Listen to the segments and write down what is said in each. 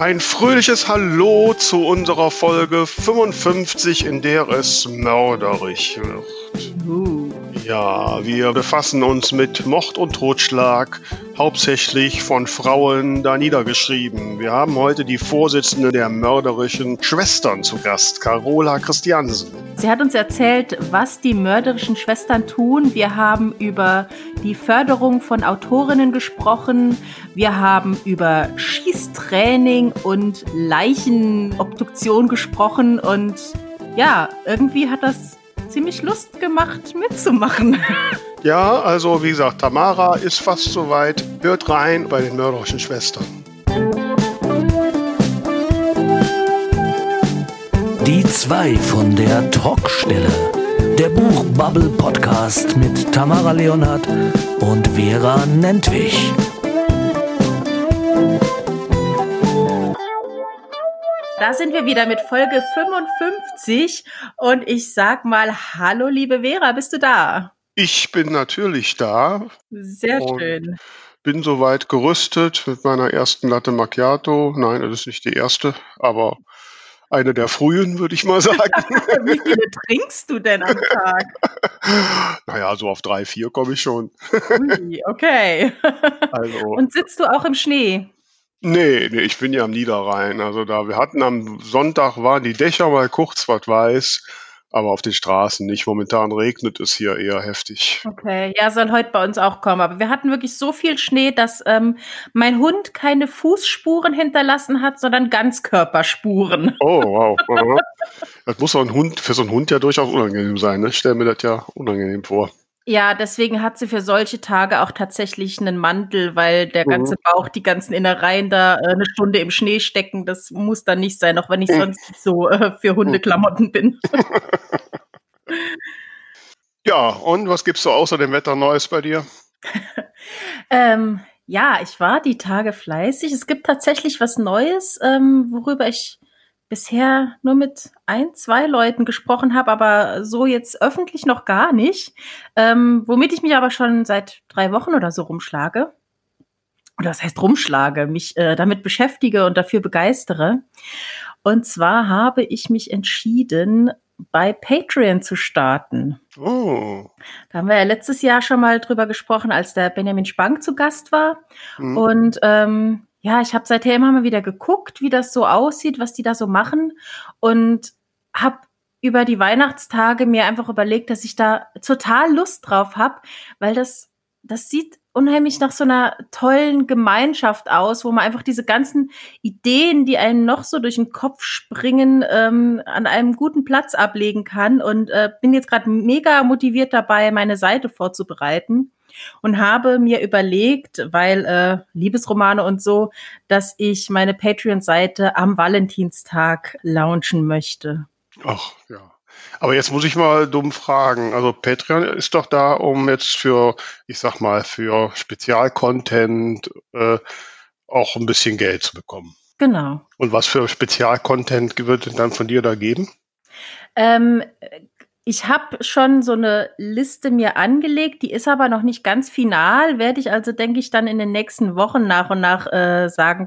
Ein fröhliches Hallo zu unserer Folge 55, in der es mörderisch wird. Ja, wir befassen uns mit Mord und Totschlag, hauptsächlich von Frauen da niedergeschrieben. Wir haben heute die Vorsitzende der mörderischen Schwestern zu Gast, Carola Christiansen. Sie hat uns erzählt, was die mörderischen Schwestern tun. Wir haben über die Förderung von Autorinnen gesprochen. Wir haben über Schießtraining und Leichenobduktion gesprochen. Und ja, irgendwie hat das ziemlich Lust gemacht, mitzumachen. Ja, also wie gesagt, Tamara ist fast soweit. Hört rein bei den mörderischen Schwestern. Die zwei von der Talkstelle. Der Buchbubble Podcast mit Tamara Leonhardt und Vera Nentwich. Da sind wir wieder mit Folge 55 und ich sag mal Hallo, liebe Vera, bist du da? Ich bin natürlich da. Sehr schön. Bin soweit gerüstet mit meiner ersten Latte Macchiato. Nein, das ist nicht die erste, aber eine der frühen, würde ich mal sagen. Wie viele trinkst du denn am Tag? naja, so auf drei, vier komme ich schon. Ui, okay. Also, Und sitzt du auch im Schnee? Nee, nee, ich bin ja am Niederrhein. Also da, wir hatten am Sonntag waren die Dächer mal kurz was weiß, aber auf den Straßen nicht. Momentan regnet es hier eher heftig. Okay, ja, soll heute bei uns auch kommen. Aber wir hatten wirklich so viel Schnee, dass ähm, mein Hund keine Fußspuren hinterlassen hat, sondern Ganzkörperspuren. Oh, wow. Aha. Das muss auch ein Hund, für so einen Hund ja durchaus unangenehm sein. Ne? Ich stelle mir das ja unangenehm vor. Ja, deswegen hat sie für solche Tage auch tatsächlich einen Mantel, weil der ganze Bauch, die ganzen Innereien da äh, eine Stunde im Schnee stecken. Das muss dann nicht sein, auch wenn ich sonst nicht so äh, für Hundeklamotten bin. Ja, und was gibt's so außer dem Wetter Neues bei dir? Ähm, ja, ich war die Tage fleißig. Es gibt tatsächlich was Neues, ähm, worüber ich bisher nur mit ein, zwei Leuten gesprochen habe, aber so jetzt öffentlich noch gar nicht. Ähm, womit ich mich aber schon seit drei Wochen oder so rumschlage. Oder was heißt rumschlage, mich äh, damit beschäftige und dafür begeistere. Und zwar habe ich mich entschieden, bei Patreon zu starten. Oh, Da haben wir ja letztes Jahr schon mal drüber gesprochen, als der Benjamin Spang zu Gast war. hm. Und ähm, ja, ich habe seither immer mal wieder geguckt, wie das so aussieht, was die da so machen. Und habe über die Weihnachtstage mir einfach überlegt, dass ich da total Lust drauf habe, weil das, das sieht unheimlich nach so einer tollen Gemeinschaft aus, wo man einfach diese ganzen Ideen, die einem noch so durch den Kopf springen, ähm, an einem guten Platz ablegen kann. Und äh, bin jetzt gerade mega motiviert dabei, meine Seite vorzubereiten und habe mir überlegt, weil äh, Liebesromane und so, dass ich meine Patreon-Seite am Valentinstag launchen möchte. Ach, ja. Aber jetzt muss ich mal dumm fragen. Also Patreon ist doch da, um jetzt für, ich sag mal, für Spezialcontent äh, auch ein bisschen Geld zu bekommen. Genau. Und was für Spezialcontent wird es dann von dir da geben? Ähm, ich habe schon so eine Liste mir angelegt, die ist aber noch nicht ganz final, werde ich also, denke ich, dann in den nächsten Wochen nach und nach äh, sagen.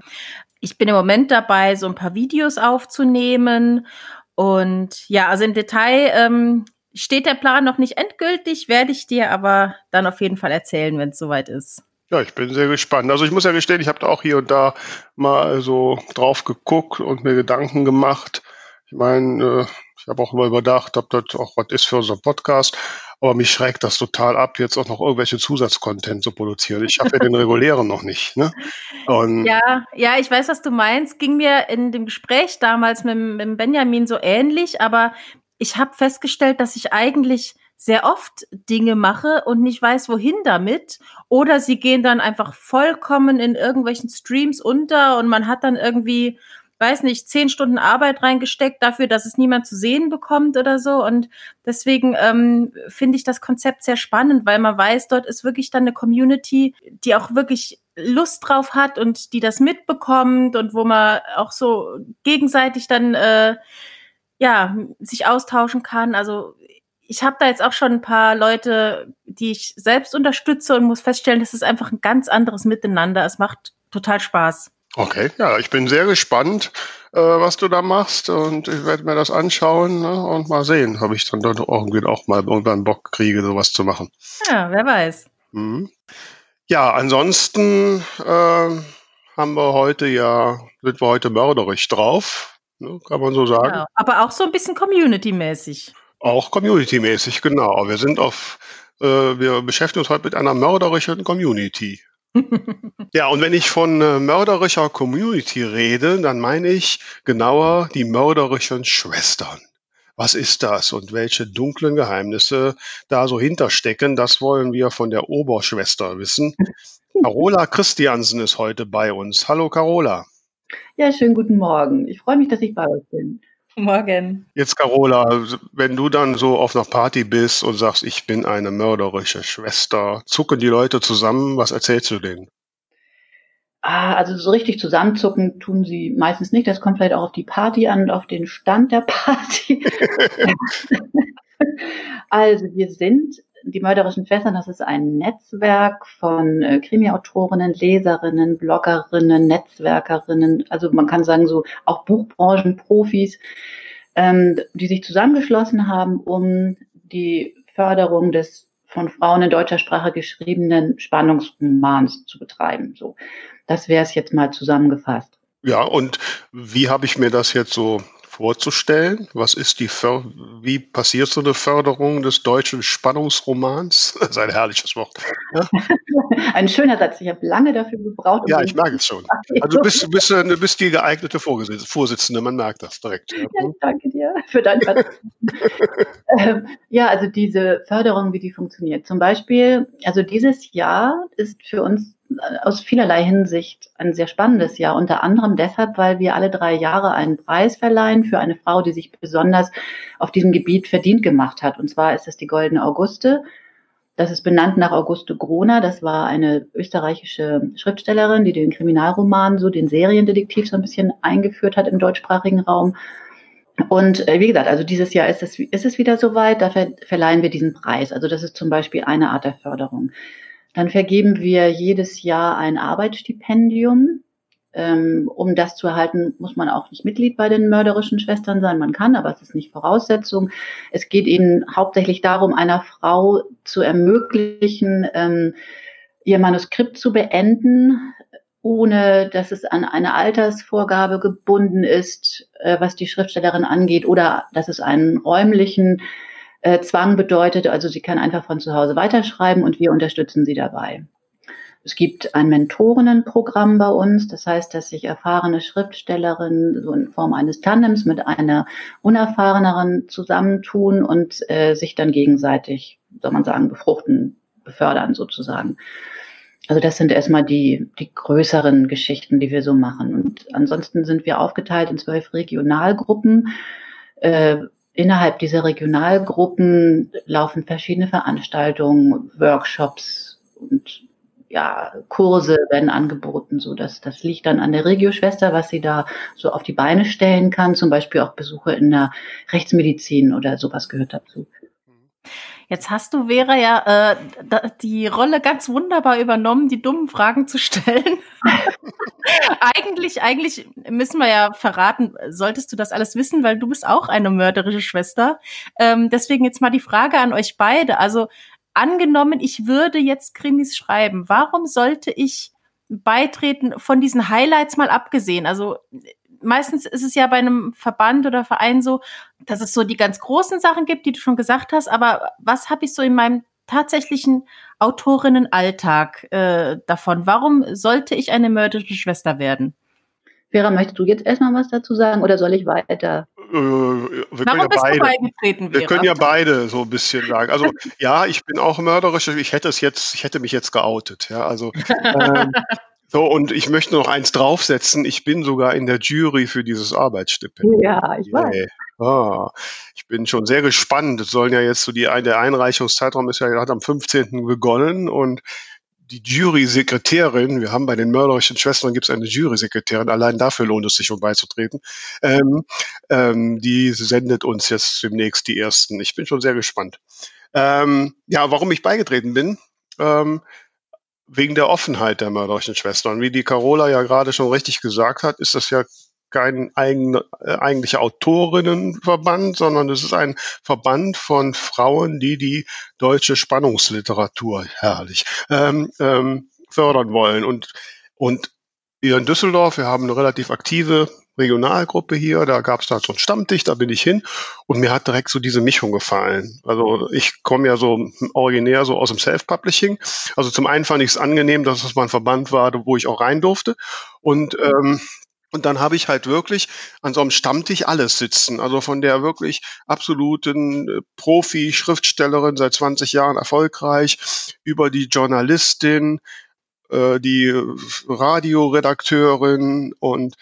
Ich bin im Moment dabei, so ein paar Videos aufzunehmen. Und ja, also im Detail ähm, steht der Plan noch nicht endgültig, werde ich dir aber dann auf jeden Fall erzählen, wenn es soweit ist. Ja, ich bin sehr gespannt. Also ich muss ja gestehen, ich habe da auch hier und da mal so drauf geguckt und mir Gedanken gemacht. Ich meine, äh, ich habe auch immer überdacht, ob das auch was ist für unseren Podcast. Aber mich schreckt das total ab, jetzt auch noch irgendwelche Zusatzcontent zu produzieren. Ich habe ja den regulären noch nicht. Ne? Und Ja, ja, ich weiß, was du meinst. Ging mir in dem Gespräch damals mit, mit Benjamin so ähnlich, aber ich habe festgestellt, dass ich eigentlich sehr oft Dinge mache und nicht weiß, wohin damit. Oder sie gehen dann einfach vollkommen in irgendwelchen Streams unter und man hat dann irgendwie, weiß nicht, zehn Stunden Arbeit reingesteckt dafür, dass es niemand zu sehen bekommt oder so. Und deswegen ähm, finde ich das Konzept sehr spannend, weil man weiß, dort ist wirklich dann eine Community, die auch wirklich Lust drauf hat und die das mitbekommt und wo man auch so gegenseitig dann äh, ja sich austauschen kann. Also ich habe da jetzt auch schon ein paar Leute, die ich selbst unterstütze und muss feststellen, das ist einfach ein ganz anderes Miteinander. Es macht total Spaß. Okay, ja, ich bin sehr gespannt, äh, was du da machst und ich werde mir das anschauen ne, und mal sehen, ob ich dann dort irgendwie auch mal irgendwann Bock kriege, sowas zu machen. Ja, wer weiß. Mhm. Ja, ansonsten äh, haben wir heute ja, sind wir heute mörderisch drauf, ne, kann man so sagen. Ja, aber auch so ein bisschen Community-mäßig. Auch Community-mäßig, genau. Wir sind auf, äh, wir beschäftigen uns heute mit einer mörderischen Community. Ja, und wenn ich von äh, mörderischer Community rede, dann meine ich genauer die mörderischen Schwestern. Was ist das und welche dunklen Geheimnisse da so hinterstecken, das wollen wir von der Oberschwester wissen. Carola Christiansen ist heute bei uns. Hallo Carola. Ja, schönen guten Morgen. Ich freue mich, dass ich bei euch bin. Morgen. Jetzt, Carola, wenn du dann so auf einer Party bist und sagst, ich bin eine mörderische Schwester, zucken die Leute zusammen, was erzählst du denen? Ah, also so richtig zusammenzucken tun sie meistens nicht. Das kommt vielleicht auch auf die Party an und auf den Stand der Party. also wir sind die mörderischen Schwestern, das ist ein Netzwerk von äh, Krimi-Autorinnen, Leserinnen, Bloggerinnen, Netzwerkerinnen, also man kann sagen so auch Buchbranchenprofis, ähm, die sich zusammengeschlossen haben, um die Förderung des von Frauen in deutscher Sprache geschriebenen Spannungsromans zu betreiben. So, das wäre es jetzt mal zusammengefasst. Ja, und wie habe ich mir das jetzt so vorzustellen? Was ist die För wie passiert so eine Förderung des deutschen Spannungsromans? Das ist ein herrliches Wort. Ja? ein schöner Satz. Ich habe lange dafür gebraucht. Um ja, ich merke es schon. Also du bist, bist, du bist die geeignete Vorsitzende, man merkt das direkt. Ja danke dir für dein ähm, Ja, also diese Förderung, wie die funktioniert. Zum Beispiel, also dieses Jahr ist für uns aus vielerlei Hinsicht ein sehr spannendes Jahr. Unter anderem deshalb, weil wir alle drei Jahre einen Preis verleihen für eine Frau, die sich besonders auf diesem Gebiet verdient gemacht hat. Und zwar ist es die Goldene Auguste. Das ist benannt nach Auguste Groner. Das war eine österreichische Schriftstellerin, die den Kriminalroman, so den Seriendetektiv so ein bisschen eingeführt hat im deutschsprachigen Raum. Und äh, wie gesagt, also dieses Jahr ist es, ist es wieder soweit, da verleihen wir diesen Preis. Also das ist zum Beispiel eine Art der Förderung. Dann vergeben wir jedes Jahr ein Arbeitsstipendium. Ähm, um das zu erhalten, muss man auch nicht Mitglied bei den mörderischen Schwestern sein. Man kann, aber es ist nicht Voraussetzung. Es geht ihnen hauptsächlich darum, einer Frau zu ermöglichen, ähm, ihr Manuskript zu beenden, ohne dass es an eine Altersvorgabe gebunden ist, äh, was die Schriftstellerin angeht, oder dass es einen räumlichen äh, Zwang bedeutet. Also sie kann einfach von zu Hause weiterschreiben und wir unterstützen sie dabei. Es gibt ein Mentorinnenprogramm bei uns, das heißt, dass sich erfahrene Schriftstellerinnen so in Form eines Tandems mit einer unerfahreneren zusammentun und äh, sich dann gegenseitig, soll man sagen, befruchten, befördern sozusagen. Also das sind erstmal die, die größeren Geschichten, die wir so machen. Und ansonsten sind wir aufgeteilt in zwölf Regionalgruppen. Äh, innerhalb dieser Regionalgruppen laufen verschiedene Veranstaltungen, Workshops und ja, Kurse werden angeboten, so dass das liegt dann an der Regioschwester, was sie da so auf die Beine stellen kann. Zum Beispiel auch Besuche in der Rechtsmedizin oder sowas gehört dazu. Jetzt hast du, Vera, ja äh, die Rolle ganz wunderbar übernommen, die dummen Fragen zu stellen. eigentlich, eigentlich müssen wir ja verraten, solltest du das alles wissen, weil du bist auch eine mörderische Schwester. Ähm, deswegen jetzt mal die Frage an euch beide. Also angenommen, ich würde jetzt Krimis schreiben, warum sollte ich beitreten von diesen Highlights mal abgesehen? Also meistens ist es ja bei einem Verband oder Verein so, dass es so die ganz großen Sachen gibt, die du schon gesagt hast. Aber was habe ich so in meinem tatsächlichen Autorinnenalltag äh, davon? Warum sollte ich eine mörderische Schwester werden? Vera, möchtest du jetzt erstmal was dazu sagen oder soll ich weiter? Äh, wir Warum ja beide? Wir können ja beide so ein bisschen sagen. Also ja, ich bin auch mörderisch. Ich hätte es jetzt, ich hätte mich jetzt geoutet. Ja, also ähm, so, und ich möchte noch eins draufsetzen. Ich bin sogar in der Jury für dieses Arbeitsstipendium. Ja, ich weiß. Yeah. Ah, ich bin schon sehr gespannt. Es sollen ja jetzt so die, der Einreichungszeitraum ist ja gerade am 15. begonnen und die Jurysekretärin, wir haben bei den mörderischen Schwestern gibt es eine Jurysekretärin, allein dafür lohnt es sich, um beizutreten. Ähm, ähm, die sendet uns jetzt demnächst die ersten. Ich bin schon sehr gespannt. Ähm, ja, warum ich beigetreten bin. Wegen der Offenheit der mörderischen Schwestern. Wie die Carola ja gerade schon richtig gesagt hat, ist das ja kein eigen, äh, eigentlicher Autorinnenverband, sondern es ist ein Verband von Frauen, die die deutsche Spannungsliteratur, herrlich, ähm, ähm, fördern wollen. Und, und hier in Düsseldorf, wir haben eine relativ aktive Regionalgruppe hier, da gab es da so einen Stammtisch, da bin ich hin und mir hat direkt so diese Mischung gefallen. Also ich komme ja so originär so aus dem Self-Publishing. Also zum einen fand ich es angenehm, dass es mal ein Verband war, wo ich auch rein durfte. Und ähm, und dann habe ich halt wirklich an so einem Stammtisch alles sitzen. Also von der wirklich absoluten äh, Profi-Schriftstellerin, seit 20 Jahren erfolgreich, über die Journalistin, äh, die Radioredakteurin und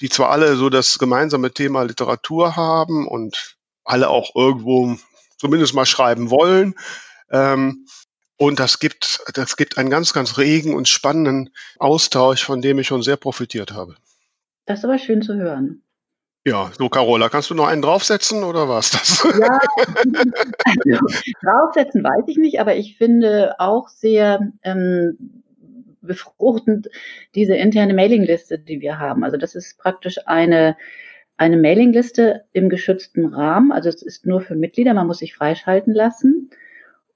die zwar alle so das gemeinsame Thema Literatur haben und alle auch irgendwo zumindest mal schreiben wollen. Ähm, und das gibt, das gibt einen ganz, ganz regen und spannenden Austausch, von dem ich schon sehr profitiert habe. Das ist aber schön zu hören. Ja, so Carola, kannst du noch einen draufsetzen oder was das? Ja, also, draufsetzen weiß ich nicht, aber ich finde auch sehr ähm, befruchtend diese interne Mailingliste, die wir haben. Also das ist praktisch eine, eine Mailingliste im geschützten Rahmen. Also es ist nur für Mitglieder, man muss sich freischalten lassen.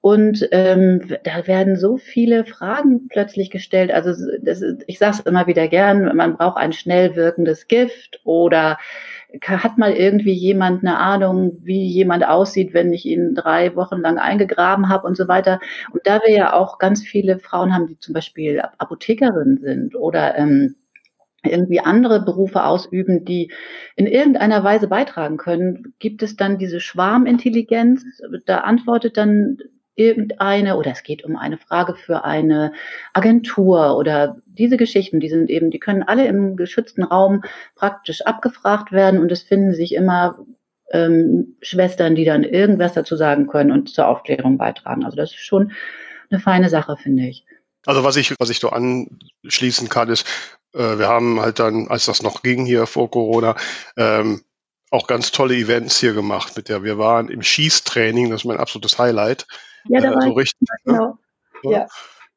Und ähm, da werden so viele Fragen plötzlich gestellt. Also das, ich sage es immer wieder gern, man braucht ein schnell wirkendes Gift oder hat mal irgendwie jemand eine Ahnung, wie jemand aussieht, wenn ich ihn drei Wochen lang eingegraben habe und so weiter. Und da wir ja auch ganz viele Frauen haben, die zum Beispiel Apothekerinnen sind oder ähm, irgendwie andere Berufe ausüben, die in irgendeiner Weise beitragen können, gibt es dann diese Schwarmintelligenz. Da antwortet dann irgendeine oder es geht um eine Frage für eine Agentur oder diese Geschichten, die sind eben, die können alle im geschützten Raum praktisch abgefragt werden und es finden sich immer ähm, Schwestern, die dann irgendwas dazu sagen können und zur Aufklärung beitragen. Also das ist schon eine feine Sache, finde ich. Also was ich, was ich so anschließen kann, ist, äh, wir haben halt dann, als das noch ging hier vor Corona, ähm, auch ganz tolle Events hier gemacht mit der. Wir waren im Schießtraining, das ist mein absolutes Highlight. Ja, da äh, so richtig. Ne? Genau. Ne? Ja.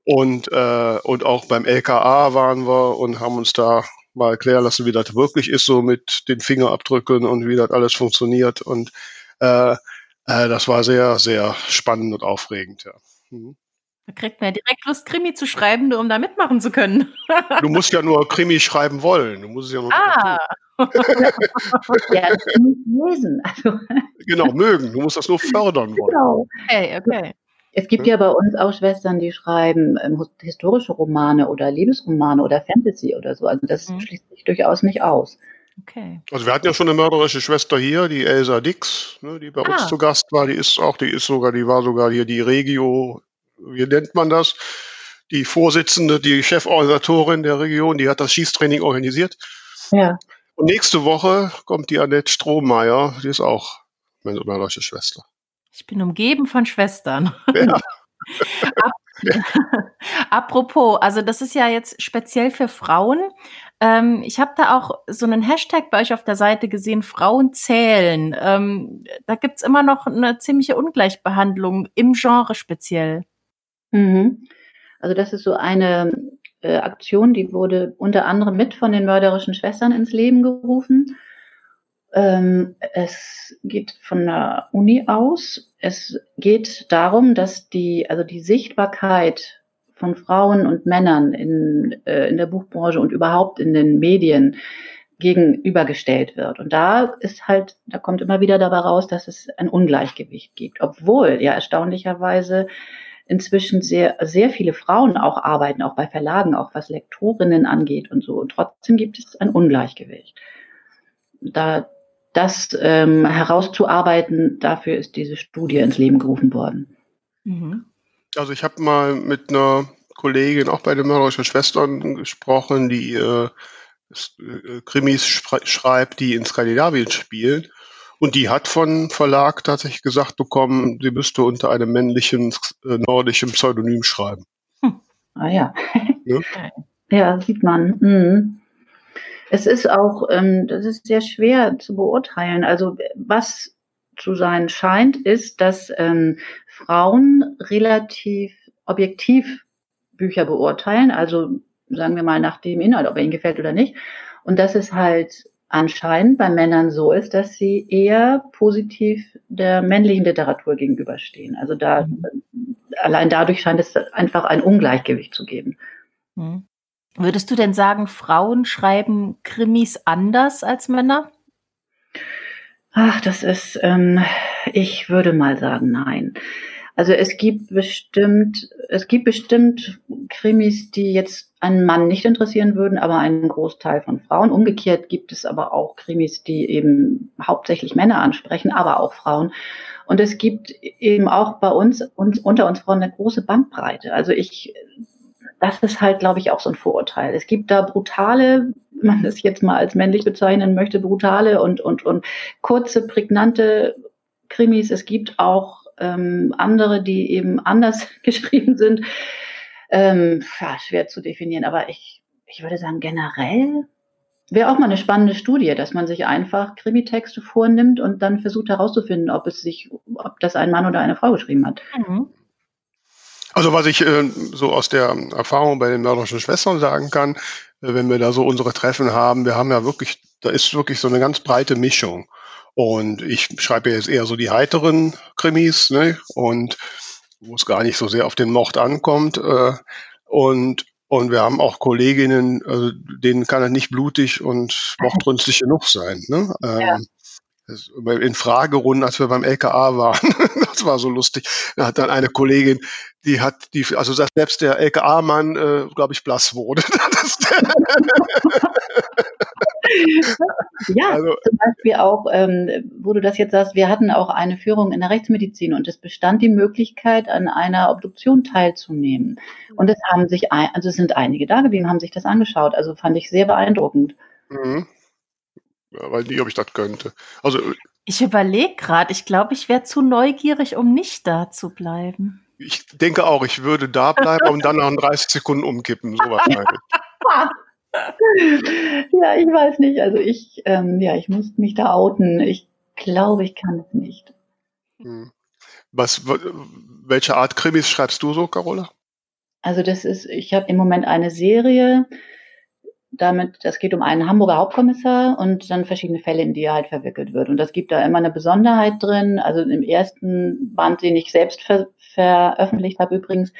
Und, äh, und auch beim LKA waren wir und haben uns da mal erklären lassen, wie das wirklich ist, so mit den Fingerabdrücken und wie das alles funktioniert. Und äh, äh, das war sehr, sehr spannend und aufregend, ja. Mhm. Da kriegt man ja direkt Lust, Krimi zu schreiben, nur um da mitmachen zu können. du musst ja nur Krimi schreiben wollen. Du musst es ja nur ah. ja, lesen. Also. Genau, mögen. Du musst das nur fördern wollen. Genau. Okay, okay. Es gibt ja bei uns auch Schwestern, die schreiben ähm, historische Romane oder Liebesromane oder Fantasy oder so. Also das mhm. schließt sich durchaus nicht aus. Okay. Also wir hatten ja schon eine mörderische Schwester hier, die Elsa Dix, ne, die bei ah. uns zu Gast war. Die ist auch, die ist sogar, die war sogar hier die Regio, wie nennt man das? Die Vorsitzende, die Cheforganisatorin der Region, die hat das Schießtraining organisiert. Ja. Und nächste Woche kommt die Annette Strohmeier, die ist auch meine mörderische Schwester. Ich bin umgeben von Schwestern. Ja. Apropos, also das ist ja jetzt speziell für Frauen. Ähm, ich habe da auch so einen Hashtag bei euch auf der Seite gesehen, Frauen zählen. Ähm, da gibt es immer noch eine ziemliche Ungleichbehandlung im Genre speziell. Mhm. Also das ist so eine äh, Aktion, die wurde unter anderem mit von den mörderischen Schwestern ins Leben gerufen. Ähm, es geht von der Uni aus. Es geht darum, dass die, also die Sichtbarkeit von Frauen und Männern in, äh, in der Buchbranche und überhaupt in den Medien gegenübergestellt wird. Und da ist halt, da kommt immer wieder dabei raus, dass es ein Ungleichgewicht gibt, obwohl ja erstaunlicherweise inzwischen sehr, sehr viele Frauen auch arbeiten, auch bei Verlagen, auch was Lektorinnen angeht und so. Und trotzdem gibt es ein Ungleichgewicht. Da das ähm, herauszuarbeiten, dafür ist diese Studie ins Leben gerufen worden. Mhm. Also ich habe mal mit einer Kollegin auch bei den mörderischen Schwestern gesprochen, die äh, äh Krimis schreibt, die in Skandinavien spielen. Und die hat von Verlag tatsächlich gesagt bekommen, sie müsste unter einem männlichen äh, nordischen Pseudonym schreiben. Hm. Ah ja. ja. ja, sieht man. Mhm. Es ist auch, ähm, das ist sehr schwer zu beurteilen. Also was zu sein scheint, ist, dass ähm, Frauen relativ objektiv Bücher beurteilen, also sagen wir mal nach dem Inhalt, ob er ihnen gefällt oder nicht. Und dass es halt anscheinend bei Männern so ist, dass sie eher positiv der männlichen Literatur gegenüberstehen. Also da mhm. allein dadurch scheint es einfach ein Ungleichgewicht zu geben. Mhm. Würdest du denn sagen, Frauen schreiben Krimis anders als Männer? Ach, das ist, ähm, ich würde mal sagen, nein. Also es gibt bestimmt, es gibt bestimmt Krimis, die jetzt einen Mann nicht interessieren würden, aber einen Großteil von Frauen. Umgekehrt gibt es aber auch Krimis, die eben hauptsächlich Männer ansprechen, aber auch Frauen. Und es gibt eben auch bei uns, uns unter uns Frauen eine große Bandbreite. Also ich, das ist halt, glaube ich, auch so ein Vorurteil. Es gibt da brutale, wenn man das jetzt mal als männlich bezeichnen möchte, brutale und, und, und kurze, prägnante Krimis. Es gibt auch ähm, andere, die eben anders geschrieben sind. Ähm, ja, schwer zu definieren, aber ich, ich würde sagen, generell wäre auch mal eine spannende Studie, dass man sich einfach Krimitexte vornimmt und dann versucht herauszufinden, ob es sich, ob das ein Mann oder eine Frau geschrieben hat. Mhm. Also was ich äh, so aus der Erfahrung bei den mörderischen Schwestern sagen kann, äh, wenn wir da so unsere Treffen haben, wir haben ja wirklich, da ist wirklich so eine ganz breite Mischung. Und ich schreibe jetzt eher so die heiteren Krimis, ne? Und wo es gar nicht so sehr auf den Mord ankommt. Äh, und und wir haben auch Kolleginnen, also denen kann er nicht blutig und mordrünstig genug sein. Ne? Ja. Ähm, in Fragerunden, als wir beim LKA waren, das war so lustig. Da hat dann eine Kollegin, die hat die, also selbst der LKA-Mann, äh, glaube ich, blass wurde. ja, also, zum Beispiel auch, ähm, wo du das jetzt sagst, wir hatten auch eine Führung in der Rechtsmedizin und es bestand die Möglichkeit, an einer Obduktion teilzunehmen. Und es haben sich, ein, also es sind einige da geblieben, haben sich das angeschaut. Also fand ich sehr beeindruckend. Mhm. Ja, weil nie, ob ich das könnte. Also ich überlege gerade, ich glaube, ich wäre zu neugierig, um nicht da zu bleiben. Ich denke auch, ich würde da bleiben und dann nach 30 Sekunden umkippen, so wahrscheinlich. ja, ich weiß nicht. Also ich, ähm, ja, ich muss mich da outen. Ich glaube, ich kann es nicht. Hm. Was, welche Art Krimis schreibst du so, Carola? Also das ist, ich habe im Moment eine Serie, damit, das geht um einen Hamburger Hauptkommissar und dann verschiedene Fälle, in die er halt verwickelt wird. Und das gibt da immer eine Besonderheit drin. Also im ersten Band, den ich selbst ver veröffentlicht habe übrigens,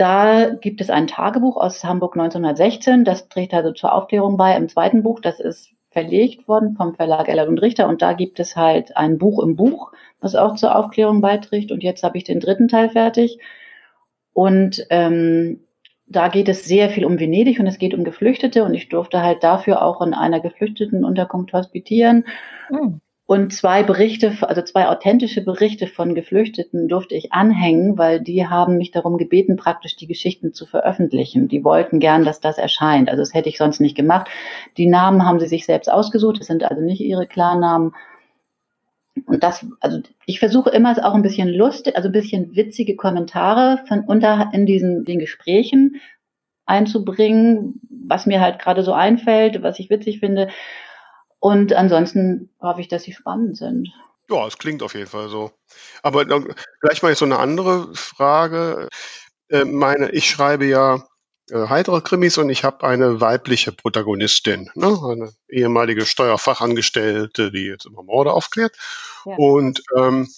da gibt es ein Tagebuch aus Hamburg 1916, das trägt also zur Aufklärung bei. Im zweiten Buch, das ist verlegt worden vom Verlag Ellert und Richter und da gibt es halt ein Buch im Buch, was auch zur Aufklärung beiträgt. Und jetzt habe ich den dritten Teil fertig. Und ähm, da geht es sehr viel um Venedig und es geht um Geflüchtete und ich durfte halt dafür auch in einer Geflüchtetenunterkunft hospitieren. Mhm. Und zwei Berichte, also zwei authentische Berichte von Geflüchteten durfte ich anhängen, weil die haben mich darum gebeten, praktisch die Geschichten zu veröffentlichen. Die wollten gern, dass das erscheint. Also das hätte ich sonst nicht gemacht. Die Namen haben sie sich selbst ausgesucht. Das sind also nicht ihre Klarnamen. Und das, also ich versuche immer auch ein bisschen lustig, also ein bisschen witzige Kommentare von unter in diesen den Gesprächen einzubringen, was mir halt gerade so einfällt, was ich witzig finde. Und ansonsten hoffe ich, dass sie spannend sind. Ja, es klingt auf jeden Fall so. Aber gleich mal jetzt so eine andere Frage. Äh, meine, ich schreibe ja äh, heitere Krimis und ich habe eine weibliche Protagonistin, ne? eine ehemalige Steuerfachangestellte, die jetzt immer Morde aufklärt. Ja. Und ähm,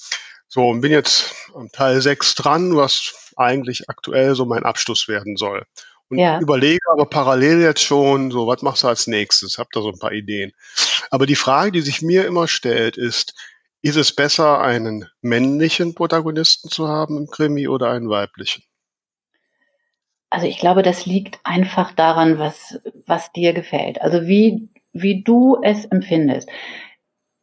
so, und bin jetzt am Teil 6 dran, was eigentlich aktuell so mein Abschluss werden soll. Und ja. überlege aber parallel jetzt schon, so, was machst du als nächstes? Hab da so ein paar Ideen. Aber die Frage, die sich mir immer stellt, ist, ist es besser, einen männlichen Protagonisten zu haben im Krimi oder einen weiblichen? Also ich glaube, das liegt einfach daran, was, was dir gefällt. Also wie, wie du es empfindest.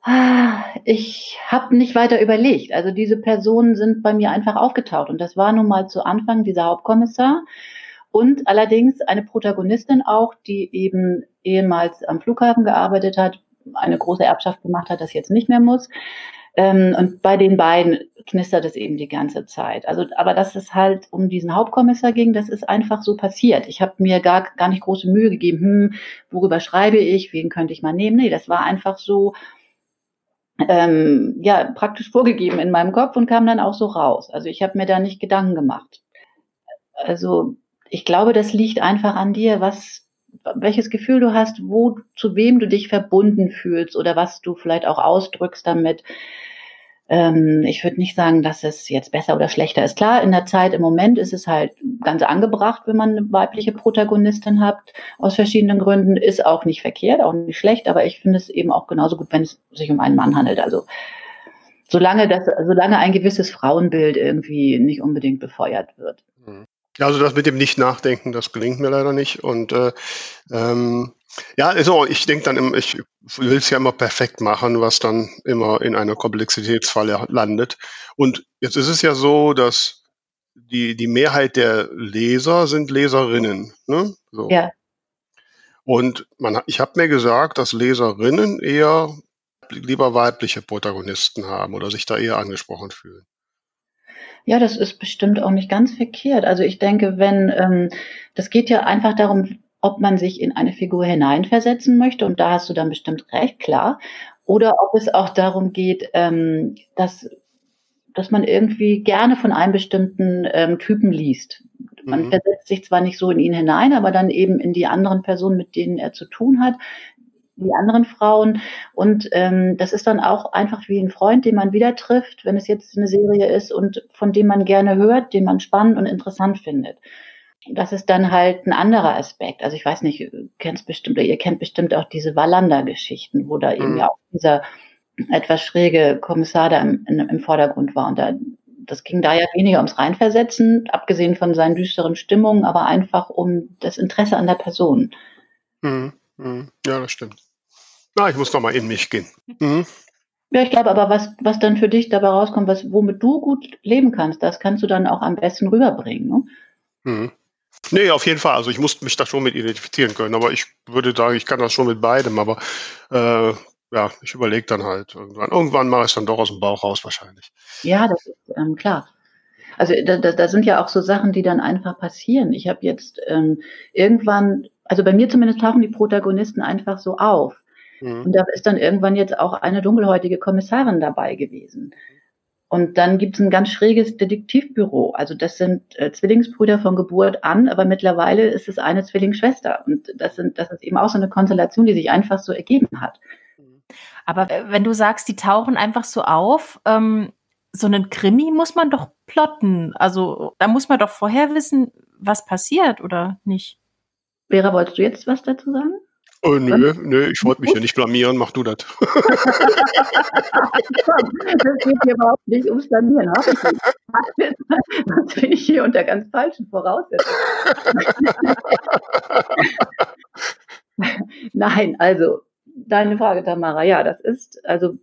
Ah, ich habe nicht weiter überlegt. Also diese Personen sind bei mir einfach aufgetaucht. Und das war nun mal zu Anfang dieser Hauptkommissar. Und allerdings eine Protagonistin auch, die eben ehemals am Flughafen gearbeitet hat, eine große Erbschaft gemacht hat, das jetzt nicht mehr muss. Ähm, und bei den beiden knistert es eben die ganze Zeit. Also, aber dass es halt um diesen Hauptkommissar ging, das ist einfach so passiert. Ich habe mir gar, gar nicht große Mühe gegeben, hm, worüber schreibe ich, wen könnte ich mal nehmen. Nee, das war einfach so, ähm, ja, praktisch vorgegeben in meinem Kopf und kam dann auch so raus. Also ich habe mir da nicht Gedanken gemacht. Also ich glaube, das liegt einfach an dir, was, welches Gefühl du hast, wo, zu wem du dich verbunden fühlst oder was du vielleicht auch ausdrückst damit. Ähm, ich würde nicht sagen, dass es jetzt besser oder schlechter ist. Klar, in der Zeit im Moment ist es halt ganz angebracht, wenn man eine weibliche Protagonistin hat, aus verschiedenen Gründen, ist auch nicht verkehrt, auch nicht schlecht, aber ich finde es eben auch genauso gut, wenn es sich um einen Mann handelt. Also solange das, solange ein gewisses Frauenbild irgendwie nicht unbedingt befeuert wird. Ja, also das mit dem Nicht-Nachdenken, das gelingt mir leider nicht. Und äh, ähm, ja, also ich denke dann, im, ich will es ja immer perfekt machen, was dann immer in einer Komplexitätsfalle landet. Und jetzt ist es ja so, dass die, die Mehrheit der Leser sind Leserinnen. Ne? So. Ja. Und man, ich habe mir gesagt, dass Leserinnen eher lieber weibliche Protagonisten haben oder sich da eher angesprochen fühlen. Ja, das ist bestimmt auch nicht ganz verkehrt. Also ich denke, wenn ähm, das geht ja einfach darum, ob man sich in eine Figur hineinversetzen möchte, und da hast du dann bestimmt recht, klar, oder ob es auch darum geht, ähm, dass, dass man irgendwie gerne von einem bestimmten ähm, Typen liest. Man mhm. versetzt sich zwar nicht so in ihn hinein, aber dann eben in die anderen Personen, mit denen er zu tun hat, die anderen Frauen. Und ähm, das ist dann auch einfach wie ein Freund, den man wieder trifft, wenn es jetzt eine Serie ist und von dem man gerne hört, den man spannend und interessant findet das ist dann halt ein anderer Aspekt. Also ich weiß nicht, ihr kennt bestimmt, ihr kennt bestimmt auch diese Wallander-Geschichten, wo da mhm. eben ja auch dieser etwas schräge Kommissar da im, im Vordergrund war. Und da, das ging da ja weniger ums Reinversetzen, abgesehen von seinen düsteren Stimmungen, aber einfach um das Interesse an der Person. Mhm. Mhm. Ja, das stimmt. Na, ich muss noch mal in mich gehen. Mhm. Ja, ich glaube aber, was, was dann für dich dabei rauskommt, was, womit du gut leben kannst, das kannst du dann auch am besten rüberbringen. Ne? Mhm. Nee, auf jeden Fall. Also ich musste mich da schon mit identifizieren können, aber ich würde sagen, ich kann das schon mit beidem, aber äh, ja, ich überlege dann halt irgendwann. Irgendwann mache ich es dann doch aus dem Bauch raus wahrscheinlich. Ja, das ist ähm, klar. Also da, da, da sind ja auch so Sachen, die dann einfach passieren. Ich habe jetzt ähm, irgendwann, also bei mir zumindest tauchen die Protagonisten einfach so auf. Mhm. Und da ist dann irgendwann jetzt auch eine dunkelhäutige Kommissarin dabei gewesen. Und dann gibt es ein ganz schräges Detektivbüro. Also das sind äh, Zwillingsbrüder von Geburt an, aber mittlerweile ist es eine Zwillingsschwester. Und das, sind, das ist eben auch so eine Konstellation, die sich einfach so ergeben hat. Aber äh, wenn du sagst, die tauchen einfach so auf, ähm, so einen Krimi muss man doch plotten. Also da muss man doch vorher wissen, was passiert oder nicht. Vera, wolltest du jetzt was dazu sagen? Oh, nö, nö, ich wollte mich ja nicht blamieren, mach du das. das geht hier überhaupt nicht ums Blamieren. Das bin ich hier unter ganz falschen Voraussetzungen. Nein, also deine Frage, Tamara, ja, das ist, also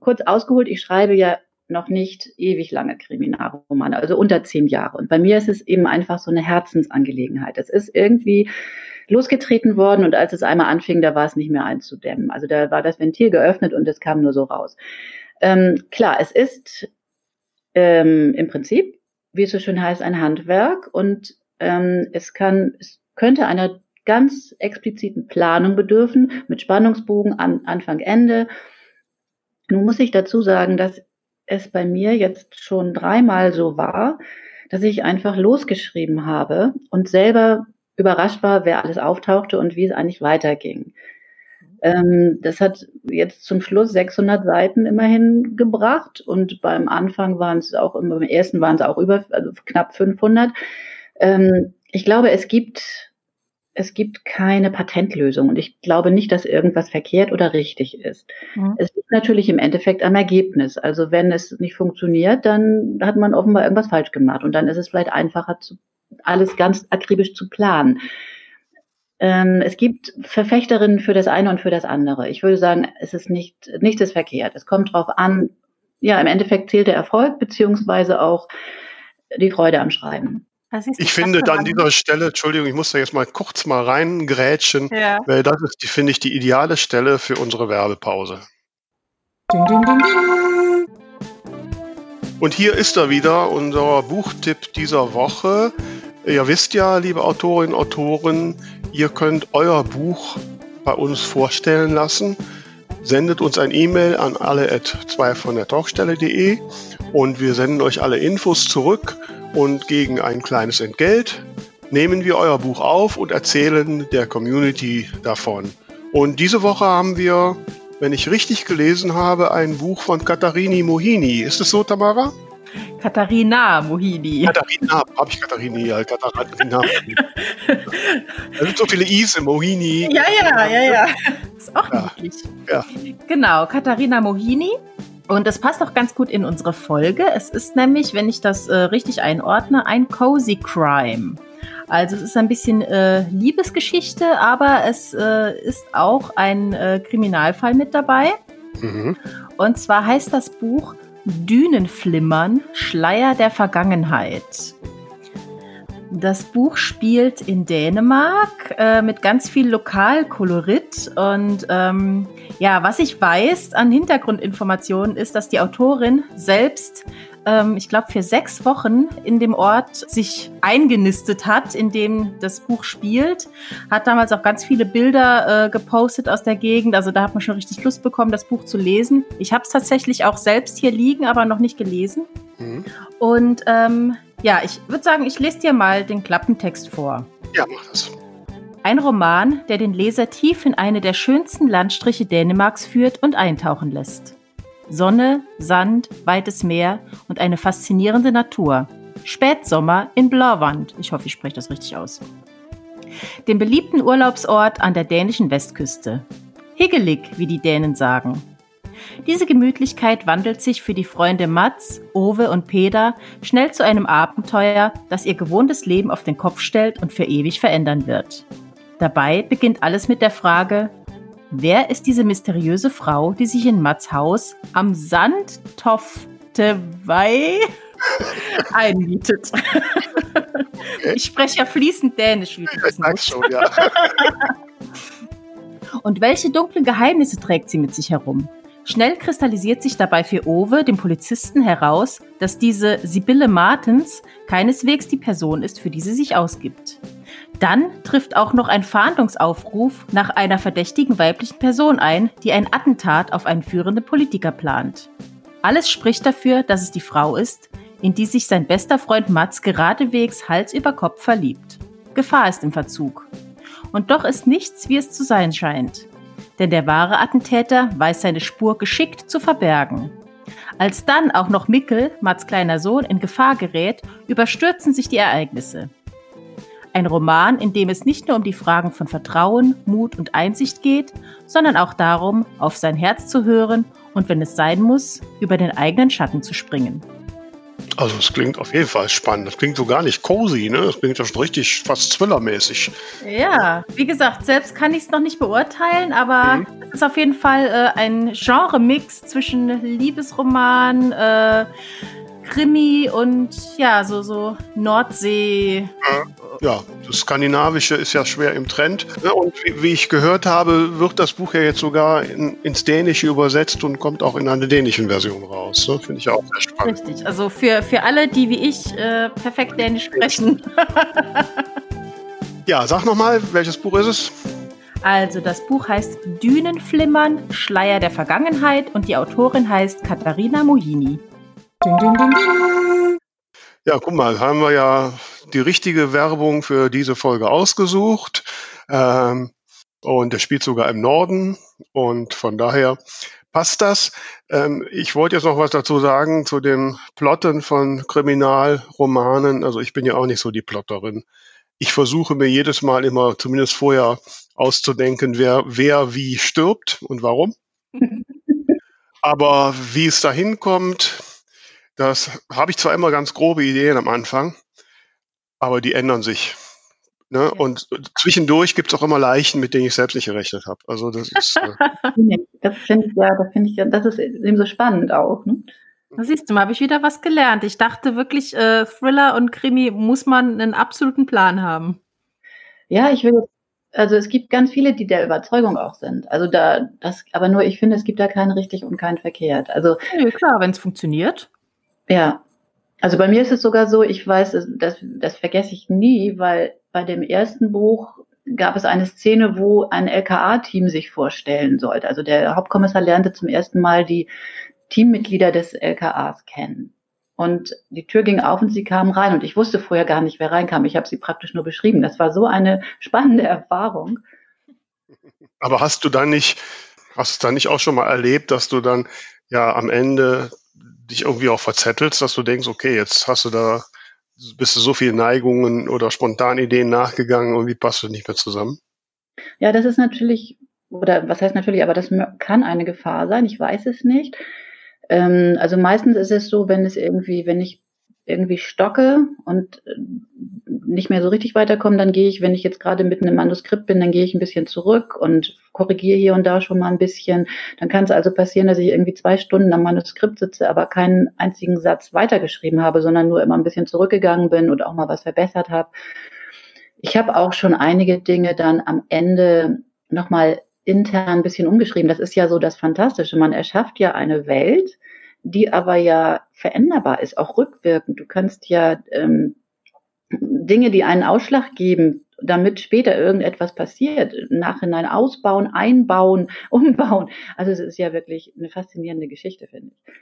kurz ausgeholt, ich schreibe ja noch nicht ewig lange Kriminalromane, also unter zehn Jahre. Und bei mir ist es eben einfach so eine Herzensangelegenheit. Es ist irgendwie losgetreten worden und als es einmal anfing, da war es nicht mehr einzudämmen. Also da war das Ventil geöffnet und es kam nur so raus. Ähm, klar, es ist ähm, im Prinzip, wie es so schön heißt, ein Handwerk und ähm, es kann, es könnte einer ganz expliziten Planung bedürfen mit Spannungsbogen an Anfang Ende. Nun muss ich dazu sagen, dass es bei mir jetzt schon dreimal so war, dass ich einfach losgeschrieben habe und selber überrascht war, wer alles auftauchte und wie es eigentlich weiterging. Ähm, das hat jetzt zum Schluss 600 Seiten immerhin gebracht und beim Anfang waren es auch, beim ersten waren es auch über, also knapp 500. Ähm, ich glaube, es gibt, es gibt keine Patentlösung und ich glaube nicht, dass irgendwas verkehrt oder richtig ist. Mhm. Es liegt natürlich im Endeffekt am Ergebnis. Also wenn es nicht funktioniert, dann hat man offenbar irgendwas falsch gemacht und dann ist es vielleicht einfacher zu alles ganz akribisch zu planen. Ähm, es gibt Verfechterinnen für das eine und für das andere. Ich würde sagen, es ist nicht, nichts ist verkehrt. Es kommt darauf an, ja, im Endeffekt zählt der Erfolg beziehungsweise auch die Freude am Schreiben. Ich finde an dieser Stelle, Entschuldigung, ich muss da jetzt mal kurz mal reingrätschen, ja. weil das ist, finde ich, die ideale Stelle für unsere Werbepause. Ding, ding, ding, und hier ist er wieder, unser Buchtipp dieser Woche. Ihr wisst ja, liebe Autorinnen und Autoren, ihr könnt euer Buch bei uns vorstellen lassen. Sendet uns ein E-Mail an alle at 2 von der Talkstelle.de und wir senden euch alle Infos zurück und gegen ein kleines Entgelt nehmen wir euer Buch auf und erzählen der Community davon. Und diese Woche haben wir, wenn ich richtig gelesen habe, ein buch von Katharini Mohini. Ist es so, Tamara? Katharina Mohini. Katharina, habe ich Katharini, ja, Katharina. da sind so viele I's im Mohini. Ja, ja, ja, ja. Ist auch ja. niedlich. Ja. Genau, Katharina Mohini. Und das passt auch ganz gut in unsere Folge. Es ist nämlich, wenn ich das äh, richtig einordne, ein Cozy Crime. Also es ist ein bisschen äh, Liebesgeschichte, aber es äh, ist auch ein äh, Kriminalfall mit dabei. Mhm. Und zwar heißt das Buch Dünenflimmern, Schleier der Vergangenheit. Das Buch spielt in Dänemark äh, mit ganz viel Lokalkolorit. Und ähm, ja, was ich weiß an Hintergrundinformationen ist, dass die Autorin selbst, ähm, ich glaube, für sechs Wochen in dem Ort sich eingenistet hat, in dem das Buch spielt. Hat damals auch ganz viele Bilder äh, gepostet aus der Gegend. Also da hat man schon richtig Lust bekommen, das Buch zu lesen. Ich habe es tatsächlich auch selbst hier liegen, aber noch nicht gelesen. Mhm. Und ähm, ja, ich würde sagen, ich lese dir mal den Klappentext vor. Ja, mach das. Ein Roman, der den Leser tief in eine der schönsten Landstriche Dänemarks führt und eintauchen lässt. Sonne, Sand, weites Meer und eine faszinierende Natur. Spätsommer in Blauwand. Ich hoffe, ich spreche das richtig aus. Dem beliebten Urlaubsort an der dänischen Westküste. Higgelig, wie die Dänen sagen. Diese Gemütlichkeit wandelt sich für die Freunde Mats, Owe und Peter schnell zu einem Abenteuer, das ihr gewohntes Leben auf den Kopf stellt und für ewig verändern wird. Dabei beginnt alles mit der Frage, wer ist diese mysteriöse Frau, die sich in Mats Haus am Sandtoftewei einmietet? Ich spreche ja fließend Dänisch, wie du wissen schon, ja. Und welche dunklen Geheimnisse trägt sie mit sich herum? Schnell kristallisiert sich dabei für Owe, dem Polizisten, heraus, dass diese Sibylle Martens keineswegs die Person ist, für die sie sich ausgibt. Dann trifft auch noch ein Fahndungsaufruf nach einer verdächtigen weiblichen Person ein, die ein Attentat auf einen führenden Politiker plant. Alles spricht dafür, dass es die Frau ist, in die sich sein bester Freund Mats geradewegs Hals über Kopf verliebt. Gefahr ist im Verzug. Und doch ist nichts, wie es zu sein scheint denn der wahre Attentäter weiß seine Spur geschickt zu verbergen. Als dann auch noch Mickel, Mats kleiner Sohn, in Gefahr gerät, überstürzen sich die Ereignisse. Ein Roman, in dem es nicht nur um die Fragen von Vertrauen, Mut und Einsicht geht, sondern auch darum, auf sein Herz zu hören und wenn es sein muss, über den eigenen Schatten zu springen. Also es klingt auf jeden Fall spannend. Das klingt so gar nicht cozy, ne? Das klingt ja schon richtig fast thrillermäßig. Ja, wie gesagt, selbst kann ich es noch nicht beurteilen, aber mhm. es ist auf jeden Fall äh, ein Genre-Mix zwischen Liebesroman, äh, Krimi und ja, so, so Nordsee. Ja, das Skandinavische ist ja schwer im Trend. Ne? Und wie, wie ich gehört habe, wird das Buch ja jetzt sogar in, ins Dänische übersetzt und kommt auch in einer dänischen Version raus. Ne? Finde ich auch sehr spannend. Richtig, also für, für alle, die wie ich äh, perfekt Dänisch sprechen. ja, sag nochmal, welches Buch ist es? Also das Buch heißt Dünenflimmern, Schleier der Vergangenheit und die Autorin heißt Katharina Mohini. Ding, ding, ding, ding. Ja, guck mal, haben wir ja die richtige Werbung für diese Folge ausgesucht. Ähm, und der spielt sogar im Norden. Und von daher passt das. Ähm, ich wollte jetzt noch was dazu sagen zu dem Plotten von Kriminalromanen. Also ich bin ja auch nicht so die Plotterin. Ich versuche mir jedes Mal immer zumindest vorher auszudenken, wer, wer wie stirbt und warum. Aber wie es dahin kommt, das habe ich zwar immer ganz grobe Ideen am Anfang, aber die ändern sich. Ne? Und zwischendurch gibt es auch immer Leichen, mit denen ich selbst nicht gerechnet habe. Also das ist. Äh das finde ich ja, das finde ich ja, das ist eben so spannend auch. Ne? Da siehst du mal, habe ich wieder was gelernt. Ich dachte wirklich, äh, Thriller und Krimi muss man einen absoluten Plan haben. Ja, ich will also es gibt ganz viele, die der Überzeugung auch sind. Also da, das, aber nur ich finde, es gibt da keinen richtig und keinen verkehrt. Also ja, klar, wenn es funktioniert. Ja, also bei mir ist es sogar so, ich weiß, das, das vergesse ich nie, weil bei dem ersten Buch gab es eine Szene, wo ein LKA-Team sich vorstellen sollte. Also der Hauptkommissar lernte zum ersten Mal die Teammitglieder des LKAs kennen. und die Tür ging auf und sie kam rein und ich wusste vorher gar nicht, wer reinkam. Ich habe sie praktisch nur beschrieben. Das war so eine spannende Erfahrung. Aber hast du dann nicht, hast du dann nicht auch schon mal erlebt, dass du dann ja am Ende dich irgendwie auch verzettelst, dass du denkst, okay, jetzt hast du da, bist du so viele Neigungen oder spontane Ideen nachgegangen und wie passt du nicht mehr zusammen? Ja, das ist natürlich, oder was heißt natürlich, aber das kann eine Gefahr sein. Ich weiß es nicht. Ähm, also meistens ist es so, wenn es irgendwie, wenn ich irgendwie stocke und nicht mehr so richtig weiterkomme, dann gehe ich, wenn ich jetzt gerade mitten im Manuskript bin, dann gehe ich ein bisschen zurück und korrigiere hier und da schon mal ein bisschen. Dann kann es also passieren, dass ich irgendwie zwei Stunden am Manuskript sitze, aber keinen einzigen Satz weitergeschrieben habe, sondern nur immer ein bisschen zurückgegangen bin und auch mal was verbessert habe. Ich habe auch schon einige Dinge dann am Ende nochmal intern ein bisschen umgeschrieben. Das ist ja so das Fantastische. Man erschafft ja eine Welt, die aber ja veränderbar ist, auch rückwirkend. Du kannst ja ähm, Dinge, die einen Ausschlag geben, damit später irgendetwas passiert, Nachhinein ausbauen, einbauen, umbauen. Also es ist ja wirklich eine faszinierende Geschichte, finde ich.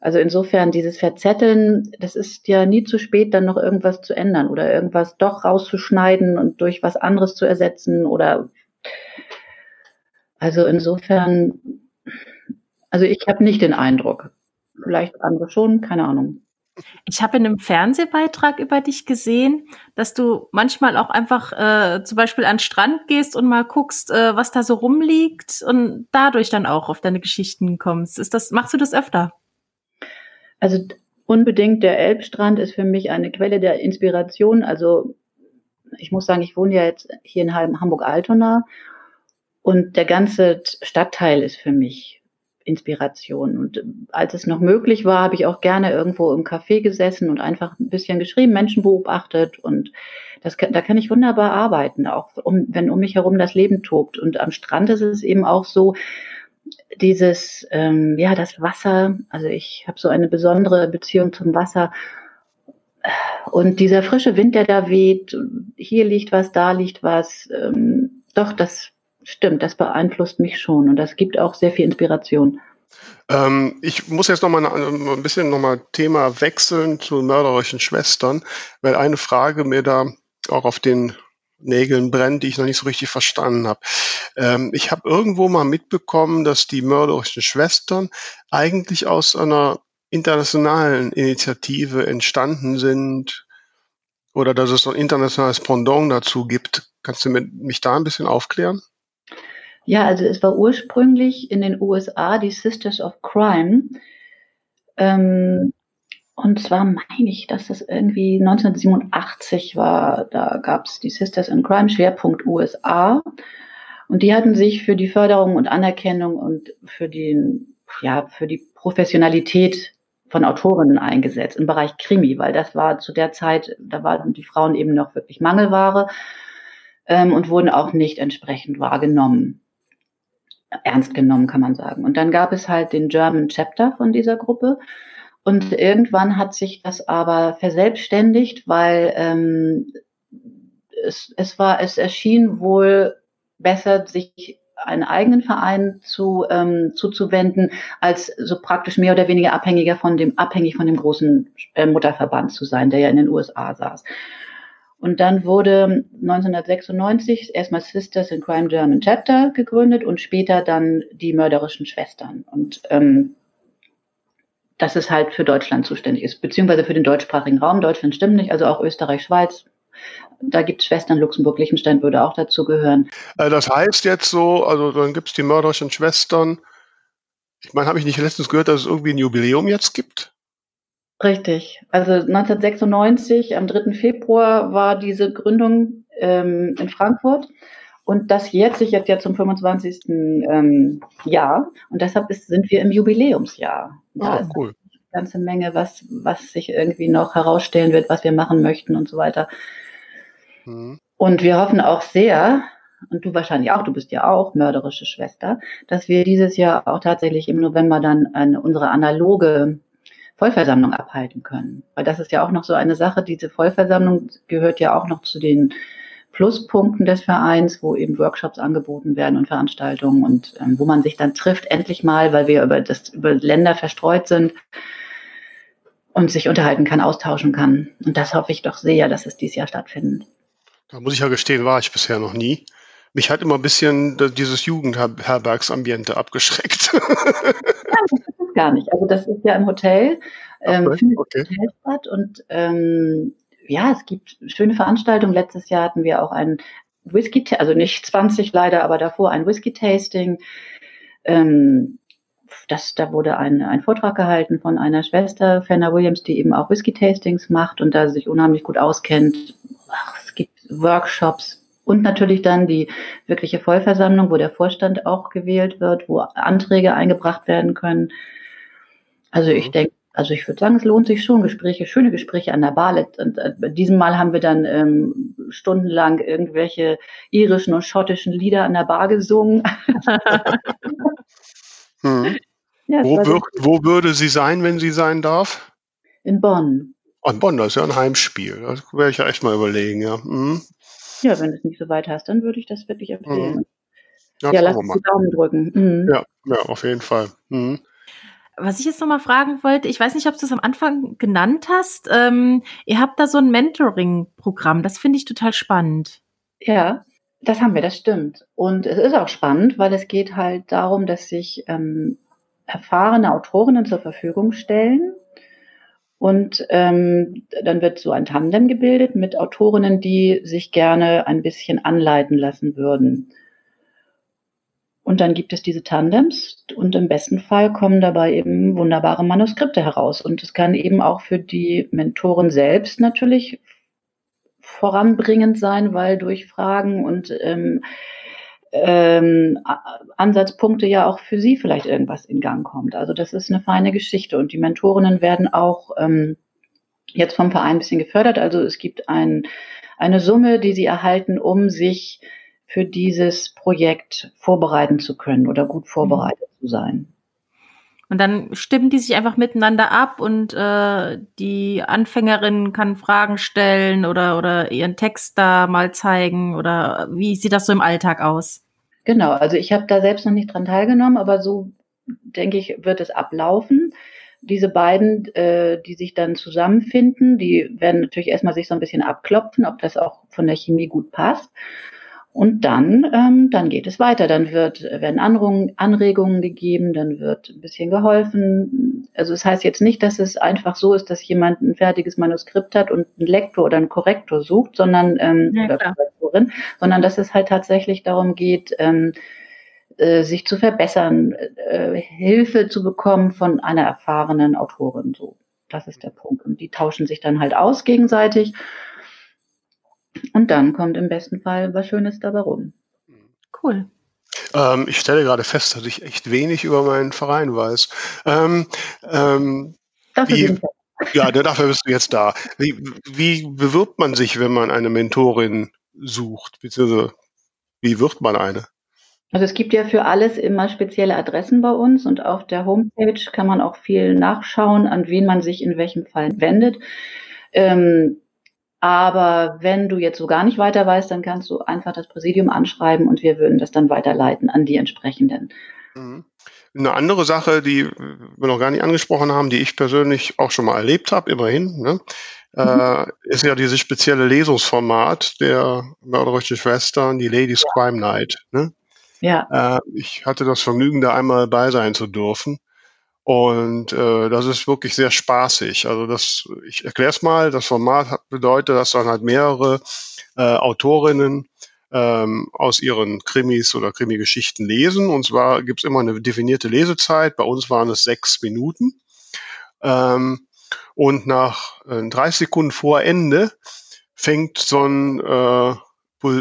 Also insofern dieses Verzetteln, das ist ja nie zu spät, dann noch irgendwas zu ändern oder irgendwas doch rauszuschneiden und durch was anderes zu ersetzen oder also insofern, also ich habe nicht den Eindruck. Vielleicht andere schon, keine Ahnung. Ich habe in einem Fernsehbeitrag über dich gesehen, dass du manchmal auch einfach äh, zum Beispiel an den Strand gehst und mal guckst, äh, was da so rumliegt und dadurch dann auch auf deine Geschichten kommst. Ist das, machst du das öfter? Also unbedingt der Elbstrand ist für mich eine Quelle der Inspiration. Also ich muss sagen, ich wohne ja jetzt hier in Hamburg-Altona und der ganze Stadtteil ist für mich Inspiration. Und als es noch möglich war, habe ich auch gerne irgendwo im Café gesessen und einfach ein bisschen geschrieben, Menschen beobachtet und das, da kann ich wunderbar arbeiten, auch um, wenn um mich herum das Leben tobt. Und am Strand ist es eben auch so, dieses, ähm, ja, das Wasser, also ich habe so eine besondere Beziehung zum Wasser. Und dieser frische Wind, der da weht, hier liegt was, da liegt was, ähm, doch, das stimmt, das beeinflusst mich schon und das gibt auch sehr viel Inspiration. Ähm, ich muss jetzt noch mal ein bisschen noch mal Thema wechseln zu mörderischen Schwestern, weil eine Frage mir da auch auf den Nägeln brennt, die ich noch nicht so richtig verstanden habe. Ähm, ich habe irgendwo mal mitbekommen, dass die mörderischen Schwestern eigentlich aus einer internationalen Initiative entstanden sind oder dass es ein internationales Pendant dazu gibt. Kannst du mich da ein bisschen aufklären? Ja, also es war ursprünglich in den USA die Sisters of Crime. Ähm, und zwar meine ich, dass das irgendwie 1987 war. Da gab es die Sisters in Crime, Schwerpunkt USA. Und die hatten sich für die Förderung und Anerkennung und für den, ja, für die Professionalität von Autorinnen eingesetzt im Bereich Krimi, weil das war zu der Zeit, da waren die Frauen eben noch wirklich Mangelware ähm, und wurden auch nicht entsprechend wahrgenommen ernst genommen, kann man sagen. Und dann gab es halt den German Chapter von dieser Gruppe. Und irgendwann hat sich das aber verselbstständigt, weil ähm, es, es war, es erschien wohl besser, sich einen eigenen Verein zu, ähm, zuzuwenden, als so praktisch mehr oder weniger abhängiger von dem, abhängig von dem großen äh, Mutterverband zu sein, der ja in den USA saß. Und dann wurde 1996 erstmal Sisters in Crime German Chapter gegründet und später dann die mörderischen Schwestern. Und ähm, das ist halt für Deutschland zuständig ist, beziehungsweise für den deutschsprachigen Raum. Deutschland stimmt nicht, also auch Österreich, Schweiz. Da gibt es Schwestern, Luxemburg, Liechtenstein würde auch dazu gehören. Äh, das heißt jetzt so, also dann gibt es die mörderischen Schwestern. Ich meine, habe ich nicht letztens gehört, dass es irgendwie ein Jubiläum jetzt gibt? Richtig. Also 1996, am 3. Februar war diese Gründung ähm, in Frankfurt. Und das jährt sich jetzt ja zum 25. Ähm, Jahr. Und deshalb ist, sind wir im Jubiläumsjahr. Da ah, cool. Eine ganze Menge, was, was sich irgendwie noch herausstellen wird, was wir machen möchten und so weiter. Mhm. Und wir hoffen auch sehr, und du wahrscheinlich auch, du bist ja auch mörderische Schwester, dass wir dieses Jahr auch tatsächlich im November dann eine, unsere analoge Vollversammlung abhalten können. Weil das ist ja auch noch so eine Sache, diese Vollversammlung gehört ja auch noch zu den Pluspunkten des Vereins, wo eben Workshops angeboten werden und Veranstaltungen und ähm, wo man sich dann trifft, endlich mal, weil wir über das über Länder verstreut sind. und sich unterhalten kann, austauschen kann. Und das hoffe ich doch sehr, dass es dieses Jahr stattfindet. Da muss ich ja gestehen, war ich bisher noch nie. Mich hat immer ein bisschen dieses Jugendherbergsambiente abgeschreckt. ja, es gar nicht. Also das ist ja im Hotel, ähm, findet okay. Hotel statt und ähm, ja, es gibt schöne Veranstaltungen. Letztes Jahr hatten wir auch ein Whisky, also nicht 20 leider, aber davor ein Whisky-Tasting. Ähm, das, da wurde ein, ein Vortrag gehalten von einer Schwester, Fenna Williams, die eben auch Whisky-Tastings macht und da sich unheimlich gut auskennt. Ach, es gibt Workshops und natürlich dann die wirkliche Vollversammlung, wo der Vorstand auch gewählt wird, wo Anträge eingebracht werden können. Also ich Mhm. denke, also ich würde sagen, es lohnt sich schon, Gespräche, schöne Gespräche an der Bar. Und äh, bei diesem Mal haben wir dann ähm, stundenlang irgendwelche irischen und schottischen Lieder an der Bar gesungen. Hm. Ja, Wo, wird, wo würde sie sein, wenn sie sein darf? in Bonn. An Bonn, das ist ja ein Heimspiel. Das werde ich ja echt mal überlegen, ja. Mhm. Ja, wenn du es nicht so weit hast, dann würde ich das wirklich empfehlen. Mhm. Ja, Ja, lass uns mal. die Daumen drücken. Mhm. Ja, ja, auf jeden Fall. Mhm. Was ich jetzt noch mal fragen wollte, ich weiß nicht, ob du es am Anfang genannt hast. Ähm, ihr habt da so ein Mentoring-Programm. Das finde ich total spannend. Ja, das haben wir, das stimmt. Und es ist auch spannend, weil es geht halt darum, dass sich ähm, erfahrene Autorinnen zur Verfügung stellen. Und ähm, dann wird so ein Tandem gebildet mit Autorinnen, die sich gerne ein bisschen anleiten lassen würden. Und dann gibt es diese Tandems und im besten Fall kommen dabei eben wunderbare Manuskripte heraus. Und es kann eben auch für die Mentoren selbst natürlich voranbringend sein, weil durch Fragen und ähm, ähm, Ansatzpunkte ja auch für sie vielleicht irgendwas in Gang kommt. Also das ist eine feine Geschichte und die Mentorinnen werden auch ähm, jetzt vom Verein ein bisschen gefördert. Also es gibt ein, eine Summe, die sie erhalten, um sich für dieses Projekt vorbereiten zu können oder gut vorbereitet zu sein. Und dann stimmen die sich einfach miteinander ab und äh, die Anfängerin kann Fragen stellen oder, oder ihren Text da mal zeigen oder wie sieht das so im Alltag aus? Genau, also ich habe da selbst noch nicht dran teilgenommen, aber so denke ich, wird es ablaufen. Diese beiden, äh, die sich dann zusammenfinden, die werden natürlich erstmal sich so ein bisschen abklopfen, ob das auch von der Chemie gut passt. Und dann, ähm, dann geht es weiter. Dann wird, werden Anregungen, Anregungen gegeben, dann wird ein bisschen geholfen. Also es heißt jetzt nicht, dass es einfach so ist, dass jemand ein fertiges Manuskript hat und einen Lektor oder einen Korrektor sucht, sondern ähm, Ja, oder. Korrektorin, sondern dass es halt tatsächlich darum geht, ähm, äh, sich zu verbessern, äh, Hilfe zu bekommen von einer erfahrenen Autorin. So, das ist der Punkt. Und die tauschen sich dann halt aus gegenseitig. Und dann kommt im besten Fall was Schönes dabei rum. Cool. Ähm, ich stelle gerade fest, dass ich echt wenig über meinen Verein weiß. Ähm, ähm, Dafür Wie- ja, dafür bist du jetzt da. Wie, wie bewirbt man sich, wenn man eine Mentorin sucht? Beziehungsweise, wie wird man eine? Also es gibt ja für alles immer spezielle Adressen bei uns und auf der Homepage kann man auch viel nachschauen, an wen man sich in welchem Fall wendet. Ähm, aber wenn du jetzt so gar nicht weiter weißt, dann kannst du einfach das Präsidium anschreiben und wir würden das dann weiterleiten an die entsprechenden. Mhm. Eine andere Sache, die wir noch gar nicht angesprochen haben, die ich persönlich auch schon mal erlebt habe, immerhin, ne, äh, ist ja dieses spezielle Lesungsformat der mörderischen Schwestern, die Ladies Crime Night. Ne? Ja, Äh, ich hatte das Vergnügen, da einmal bei sein zu dürfen. Und äh, das ist wirklich sehr spaßig. Also das, ich erkläre es mal, das Format bedeutet, dass dann halt mehrere äh, Autorinnen ähm, aus ihren Krimis oder Krimi-Geschichten lesen. Und zwar gibt es immer eine definierte Lesezeit. Bei uns waren es sechs Minuten. Ähm, und nach äh, 30 Sekunden vor Ende fängt so ein, äh,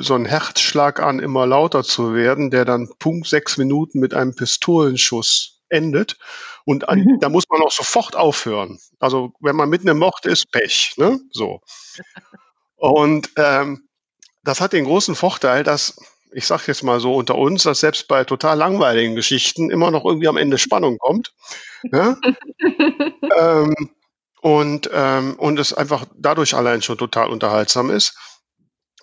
so ein Herzschlag an, immer lauter zu werden, der dann Punkt sechs Minuten mit einem Pistolenschuss endet. Und an, Mhm. da muss man auch sofort aufhören. Also wenn man mitten im Mord ist, Pech. Ne? So. Und ähm, das hat den großen Vorteil, dass, ich sage jetzt mal so unter uns, dass selbst bei total langweiligen Geschichten immer noch irgendwie am Ende Spannung kommt. Ne? ähm, und, ähm, und es einfach dadurch allein schon total unterhaltsam ist.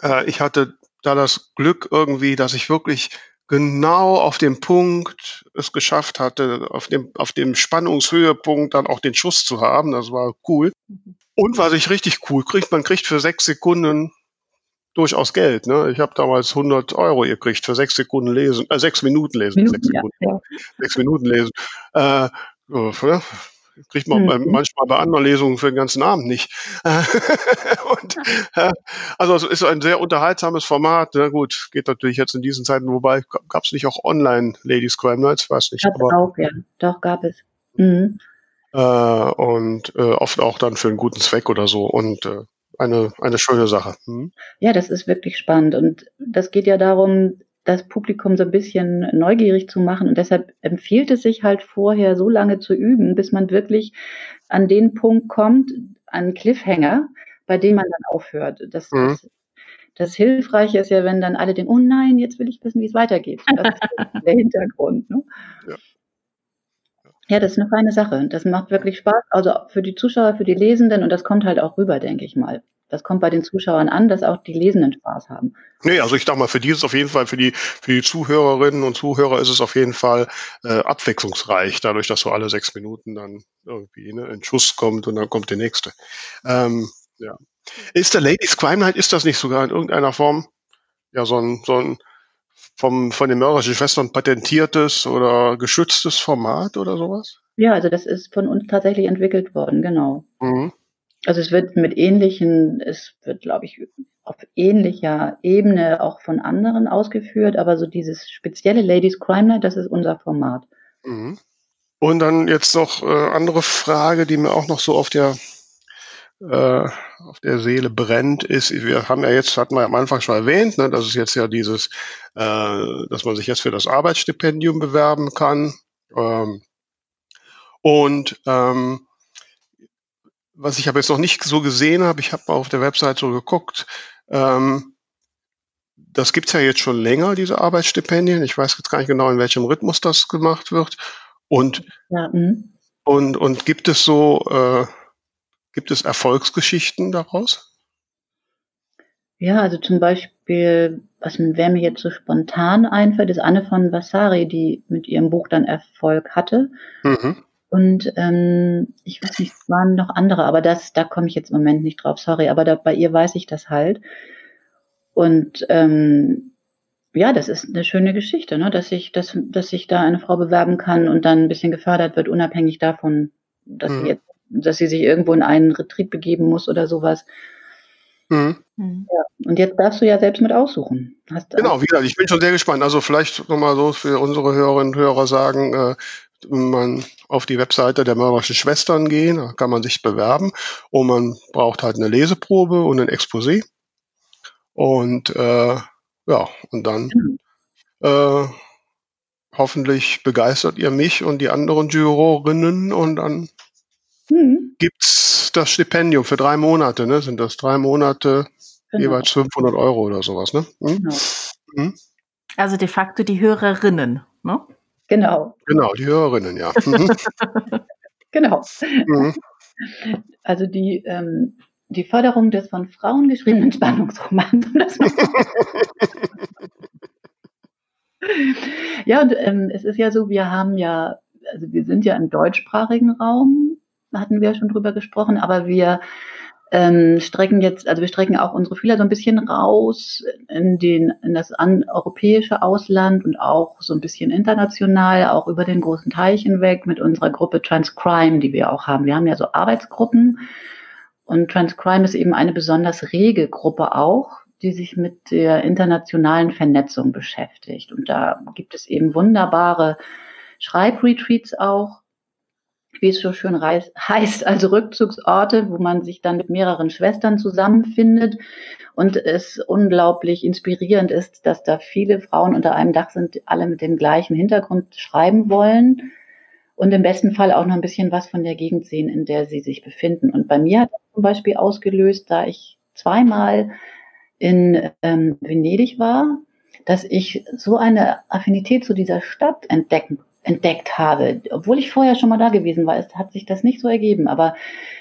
Äh, ich hatte da das Glück irgendwie, dass ich wirklich genau auf dem Punkt es geschafft hatte, auf dem, auf dem Spannungshöhepunkt dann auch den Schuss zu haben. Das war cool. Und was ich richtig cool kriegt, man kriegt für sechs Sekunden durchaus Geld. Ne? Ich habe damals 100 Euro gekriegt für sechs Sekunden lesen, äh, sechs Minuten lesen, Minuten, sechs, Sekunden, ja, ja. sechs Minuten lesen. Äh, kriegt man mhm. manchmal bei anderen Lesungen für den ganzen Abend nicht. und, äh, also es ist ein sehr unterhaltsames Format. Na gut, geht natürlich jetzt in diesen Zeiten, wobei gab es nicht auch online Ladies Crime Nights, weiß nicht. Gab es auch, ja. Doch, gab es. Mhm. Äh, und äh, oft auch dann für einen guten Zweck oder so. Und äh, eine, eine schöne Sache. Mhm. Ja, das ist wirklich spannend. Und das geht ja darum, das Publikum so ein bisschen neugierig zu machen. Und deshalb empfiehlt es sich halt vorher so lange zu üben, bis man wirklich an den Punkt kommt, an Cliffhanger, bei dem man dann aufhört. Das, mhm. das, das Hilfreiche ist ja, wenn dann alle denken, oh nein, jetzt will ich wissen, wie es weitergeht. Das ist der Hintergrund. Ne? Ja. Ja, das ist eine feine Sache. Das macht wirklich Spaß. Also für die Zuschauer, für die Lesenden und das kommt halt auch rüber, denke ich mal. Das kommt bei den Zuschauern an, dass auch die Lesenden Spaß haben. Nee, also ich dachte mal, für die ist es auf jeden Fall, für die, für die Zuhörerinnen und Zuhörer ist es auf jeden Fall äh, abwechslungsreich, dadurch, dass so alle sechs Minuten dann irgendwie ne, ein Schuss kommt und dann kommt der nächste. Ähm, ja. Ist der Ladies Crime Night, ist das nicht sogar in irgendeiner Form ja so ein, so ein vom, von den mörderischen Schwestern patentiertes oder geschütztes Format oder sowas? Ja, also das ist von uns tatsächlich entwickelt worden, genau. Mhm. Also es wird mit ähnlichen, es wird, glaube ich, auf ähnlicher Ebene auch von anderen ausgeführt, aber so dieses spezielle Ladies Crime Night, das ist unser Format. Mhm. Und dann jetzt noch äh, andere Frage, die mir auch noch so auf der äh, auf der Seele brennt, ist, wir haben ja jetzt, hatten wir am Anfang schon erwähnt, ne, dass es jetzt ja dieses, äh, dass man sich jetzt für das Arbeitsstipendium bewerben kann. Ähm, und ähm, was ich aber jetzt noch nicht so gesehen habe, ich habe mal auf der Website so geguckt, ähm, das gibt's ja jetzt schon länger, diese Arbeitsstipendien. Ich weiß jetzt gar nicht genau, in welchem Rhythmus das gemacht wird. Und, ja, mhm. und, und gibt es so, äh, gibt es Erfolgsgeschichten daraus? Ja, also zum Beispiel, was wer mir jetzt so spontan einfällt, ist Anne von Vasari, die mit ihrem Buch dann Erfolg hatte. Mhm. Und ähm, ich weiß nicht, es waren noch andere, aber das, da komme ich jetzt im Moment nicht drauf, sorry, aber da, bei ihr weiß ich das halt. Und ähm, ja, das ist eine schöne Geschichte, ne? dass sich dass, dass sich da eine Frau bewerben kann und dann ein bisschen gefördert wird, unabhängig davon, dass mhm. sie jetzt, dass sie sich irgendwo in einen Retreat begeben muss oder sowas. Mhm. mhm. Ja, und jetzt darfst du ja selbst mit aussuchen. Hast genau, wie gesagt, ich bin schon sehr gespannt. Also vielleicht nochmal so für unsere Hörerinnen und Hörer sagen, äh, man auf die Webseite der Mörderischen Schwestern gehen, da kann man sich bewerben und man braucht halt eine Leseprobe und ein Exposé. Und äh, ja, und dann äh, hoffentlich begeistert ihr mich und die anderen Jurorinnen und dann mhm. gibt's das Stipendium für drei Monate, ne? Sind das drei Monate genau. jeweils 500 Euro oder sowas, ne? Mhm. Genau. Mhm. Also de facto die Hörerinnen, ne? Genau. Genau, die Hörerinnen, ja. Mhm. genau. Mhm. Also die, ähm, die Förderung des von Frauen geschriebenen Spannungsromans. ja, und ähm, es ist ja so, wir haben ja, also wir sind ja im deutschsprachigen Raum, hatten wir ja schon drüber gesprochen, aber wir ähm, strecken jetzt, also wir strecken auch unsere Fühler so ein bisschen raus in den, in das an, europäische Ausland und auch so ein bisschen international, auch über den großen Teich hinweg mit unserer Gruppe Transcrime, die wir auch haben. Wir haben ja so Arbeitsgruppen und Transcrime ist eben eine besonders rege Gruppe auch, die sich mit der internationalen Vernetzung beschäftigt. Und da gibt es eben wunderbare Schreibretreats auch, wie es so schön heißt, also Rückzugsorte, wo man sich dann mit mehreren Schwestern zusammenfindet und es unglaublich inspirierend ist, dass da viele Frauen unter einem Dach sind, alle mit dem gleichen Hintergrund schreiben wollen und im besten Fall auch noch ein bisschen was von der Gegend sehen, in der sie sich befinden. Und bei mir hat das zum Beispiel ausgelöst, da ich zweimal in ähm, Venedig war, dass ich so eine Affinität zu dieser Stadt entdecken entdeckt habe. Obwohl ich vorher schon mal da gewesen war, es hat sich das nicht so ergeben. Aber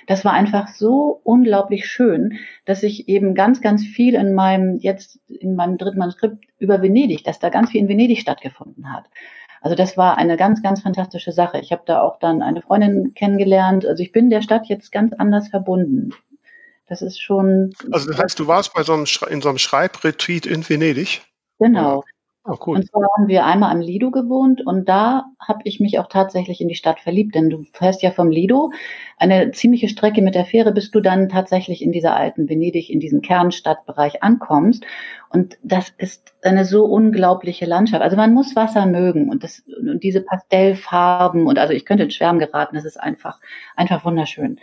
das war einfach so unglaublich schön, dass ich eben ganz, ganz viel in meinem, jetzt in meinem dritten Manuskript über Venedig, dass da ganz viel in Venedig stattgefunden hat. Also das war eine ganz, ganz fantastische Sache. Ich habe da auch dann eine Freundin kennengelernt. Also ich bin der Stadt jetzt ganz anders verbunden. Das ist schon. Also das heißt, du warst bei so einem in so einem Schreibretreat in Venedig? Genau. Oh, cool. Und zwar haben wir einmal am Lido gewohnt und da habe ich mich auch tatsächlich in die Stadt verliebt, denn du fährst ja vom Lido eine ziemliche Strecke mit der Fähre, bis du dann tatsächlich in dieser alten Venedig, in diesem Kernstadtbereich ankommst. Und das ist eine so unglaubliche Landschaft. Also man muss Wasser mögen und, das, und diese Pastellfarben und also ich könnte in Schwärm geraten, das ist einfach, einfach wunderschön.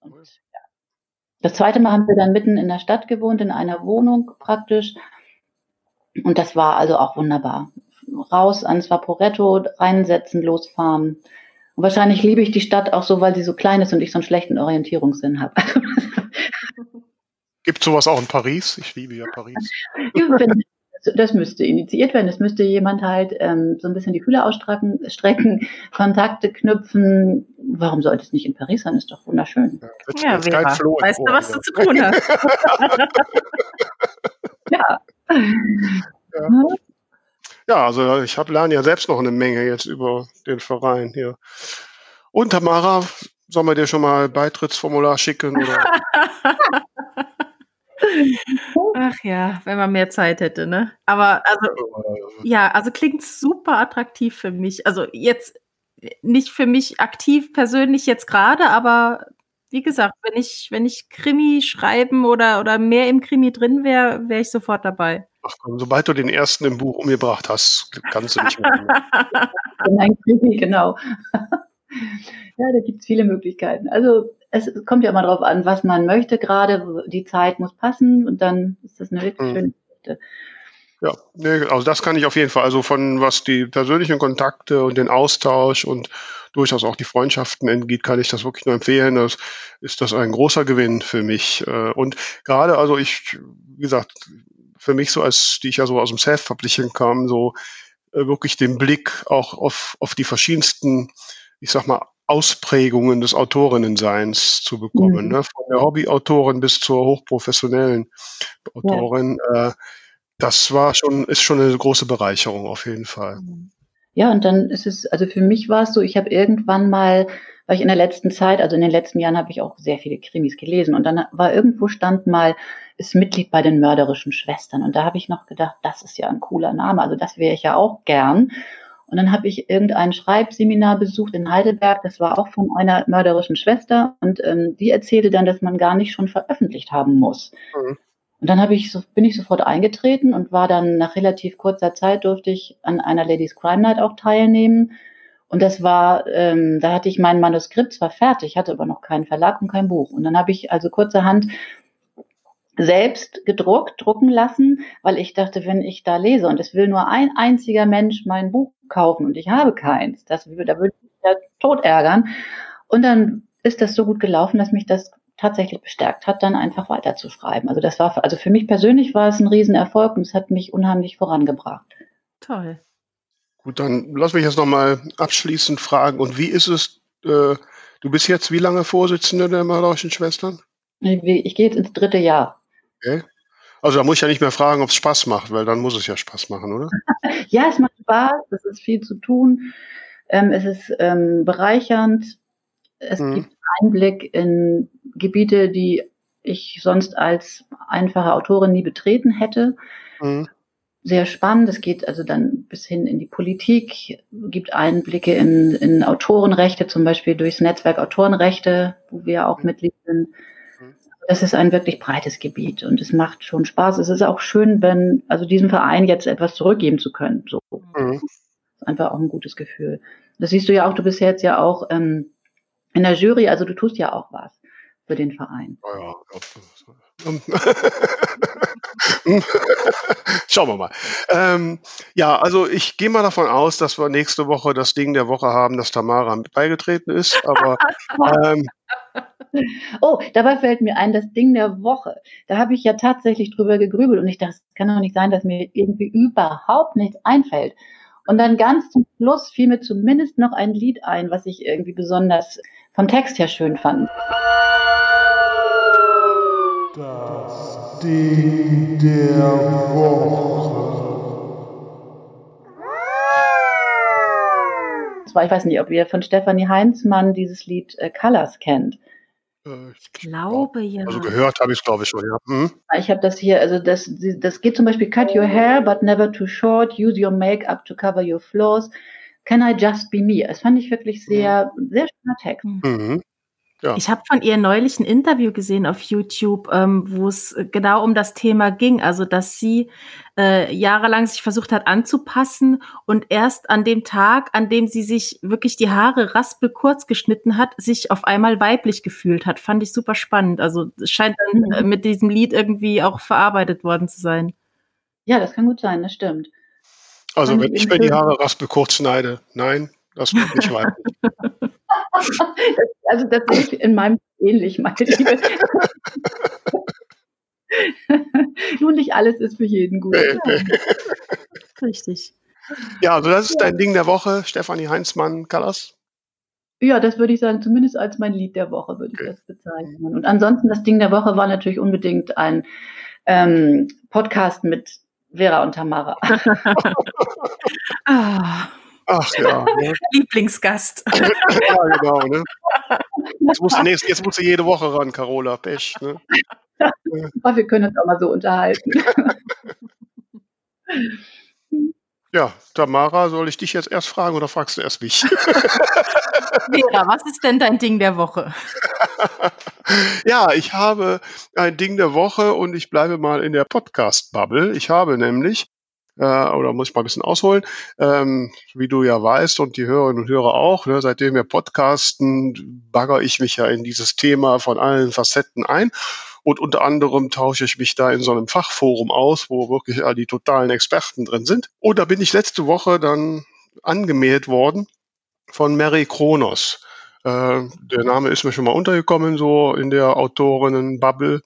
Und. Das zweite Mal haben wir dann mitten in der Stadt gewohnt, in einer Wohnung praktisch und das war also auch wunderbar. Raus ans Vaporetto, reinsetzen, losfahren. Und wahrscheinlich liebe ich die Stadt auch so, weil sie so klein ist und ich so einen schlechten Orientierungssinn habe. Gibt sowas auch in Paris? Ich liebe ja Paris. das müsste initiiert werden. Es müsste jemand halt ähm, so ein bisschen die Fühler ausstrecken, strecken, Kontakte knüpfen. Warum sollte es nicht in Paris sein? Ist doch wunderschön. Ja, ja Vera, weißt du, was du zu tun hast? ja. Ja. ja, also ich habe lerne ja selbst noch eine Menge jetzt über den Verein hier. Und Tamara, sollen wir dir schon mal Beitrittsformular schicken? Oder? Ach ja, wenn man mehr Zeit hätte, ne? Aber also, ja, also klingt super attraktiv für mich. Also jetzt nicht für mich aktiv persönlich jetzt gerade, aber wie gesagt, wenn ich, wenn ich Krimi schreiben oder, oder mehr im Krimi drin wäre, wäre ich sofort dabei. Ach komm, sobald du den ersten im Buch umgebracht hast, kannst du nicht mehr. Ein Krimi, genau. ja, da gibt es viele Möglichkeiten. Also es kommt ja immer darauf an, was man möchte gerade. Die Zeit muss passen und dann ist das eine wirklich mhm. schöne Geschichte. Ja, nee, also das kann ich auf jeden Fall. Also von was die persönlichen Kontakte und den Austausch und durchaus auch die Freundschaften entgeht, kann ich das wirklich nur empfehlen. Das ist das ein großer Gewinn für mich. Äh, und gerade, also ich, wie gesagt, für mich so als, die ich ja so aus dem Self-Publishing kam, so äh, wirklich den Blick auch auf, auf die verschiedensten, ich sag mal, Ausprägungen des Autorinnenseins zu bekommen, mhm. ne? von der Hobbyautorin bis zur hochprofessionellen Autorin. Ja. Äh, das war schon, ist schon eine große Bereicherung auf jeden Fall. Ja, und dann ist es, also für mich war es so, ich habe irgendwann mal, weil ich in der letzten Zeit, also in den letzten Jahren habe ich auch sehr viele Krimis gelesen und dann war irgendwo stand mal, ist Mitglied bei den mörderischen Schwestern. Und da habe ich noch gedacht, das ist ja ein cooler Name, also das wäre ich ja auch gern. Und dann habe ich irgendein Schreibseminar besucht in Heidelberg, das war auch von einer mörderischen Schwester und ähm, die erzählte dann, dass man gar nicht schon veröffentlicht haben muss. Mhm. Und dann ich so, bin ich sofort eingetreten und war dann nach relativ kurzer Zeit durfte ich an einer Ladies Crime Night auch teilnehmen. Und das war, ähm, da hatte ich mein Manuskript zwar fertig, hatte aber noch keinen Verlag und kein Buch. Und dann habe ich also kurzerhand selbst gedruckt, drucken lassen, weil ich dachte, wenn ich da lese und es will nur ein einziger Mensch mein Buch kaufen und ich habe keins, das, da würde ich mich ja tot ärgern. Und dann ist das so gut gelaufen, dass mich das tatsächlich bestärkt hat, dann einfach weiterzuschreiben. Also das war, also für mich persönlich war es ein Riesenerfolg und es hat mich unheimlich vorangebracht. Toll. Gut, dann lass mich jetzt nochmal abschließend fragen. Und wie ist es, äh, du bist jetzt wie lange Vorsitzende der Malerischen Schwestern? Ich, ich gehe jetzt ins dritte Jahr. Okay. Also da muss ich ja nicht mehr fragen, ob es Spaß macht, weil dann muss es ja Spaß machen, oder? ja, es macht Spaß, es ist viel zu tun, ähm, es ist ähm, bereichernd, es mhm. gibt Einblick in Gebiete, die ich sonst als einfache Autorin nie betreten hätte. Mhm. Sehr spannend. Es geht also dann bis hin in die Politik, gibt Einblicke in, in Autorenrechte, zum Beispiel durchs Netzwerk Autorenrechte, wo wir auch mhm. Mitglied sind. Mhm. Das ist ein wirklich breites Gebiet und es macht schon Spaß. Es ist auch schön, wenn, also diesem Verein jetzt etwas zurückgeben zu können. So. Mhm. Das ist einfach auch ein gutes Gefühl. Das siehst du ja auch, du bist jetzt ja auch ähm, in der Jury, also du tust ja auch was für den Verein. Ja, Schauen wir mal. Ähm, ja, also ich gehe mal davon aus, dass wir nächste Woche das Ding der Woche haben, dass Tamara beigetreten ist. Aber ähm, oh, dabei fällt mir ein, das Ding der Woche. Da habe ich ja tatsächlich drüber gegrübelt und ich dachte, es kann doch nicht sein, dass mir irgendwie überhaupt nichts einfällt. Und dann ganz zum Schluss fiel mir zumindest noch ein Lied ein, was ich irgendwie besonders vom Text her schön fand. Das Ding der Woche. zwar, ich weiß nicht, ob ihr von Stefanie Heinzmann dieses Lied äh, Colors kennt. Äh, Ich glaube ja. Also gehört habe ich es, glaube ich, schon, ja. Hm? Ich habe das hier, also das, das geht zum Beispiel Cut your hair, but never too short, use your makeup to cover your flaws. Can I just be me? Das fand ich wirklich sehr, sehr schöner Text. Mhm. Ja. Ich habe von ihr neulich ein Interview gesehen auf YouTube, ähm, wo es genau um das Thema ging. Also, dass sie äh, jahrelang sich versucht hat anzupassen und erst an dem Tag, an dem sie sich wirklich die Haare raspelkurz geschnitten hat, sich auf einmal weiblich gefühlt hat. Fand ich super spannend. Also, es scheint dann Mhm. äh, mit diesem Lied irgendwie auch verarbeitet worden zu sein. Ja, das kann gut sein, das stimmt. Also wenn ich mir die. Haare raspel kurz schneide, nein, das wird nicht weiblich. Also das sehe ich in meinem ähnlich, meine Liebe. Nun, nicht alles ist für jeden gut. Nee, nee. Richtig. Ja, also das ist dein Ding der Woche, Stefanie Heinzmann, Callas. Ja, das würde ich sagen, zumindest als mein Lied der Woche würde ich Okay. das bezeichnen. Und ansonsten, das Ding der Woche war natürlich unbedingt ein ähm, Podcast mit Vera und Tamara. Ah, Ach ja, ne? Lieblingsgast. ja genau. Ne? Jetzt, musst du nächst, jetzt musst du jede Woche ran, Carola. Pech. Ne? Aber wir können uns auch mal so unterhalten. Ja, Tamara, soll ich dich jetzt erst fragen oder fragst du erst mich? Vera, was ist denn dein Ding der Woche? ja, ich habe ein Ding der Woche und ich bleibe mal in der Podcast-Bubble. Ich habe nämlich, äh, oder muss ich mal ein bisschen ausholen, ähm, wie du ja weißt und die Hörerinnen und Hörer auch, ne, seitdem wir podcasten, bagger ich mich ja in dieses Thema von allen Facetten ein. Und unter anderem tausche ich mich da in so einem Fachforum aus, wo wirklich all die totalen Experten drin sind. Und da bin ich letzte Woche dann angemeldet worden von Mary Kronos. Äh, der Name ist mir schon mal untergekommen, so in der Autorinnen-Bubble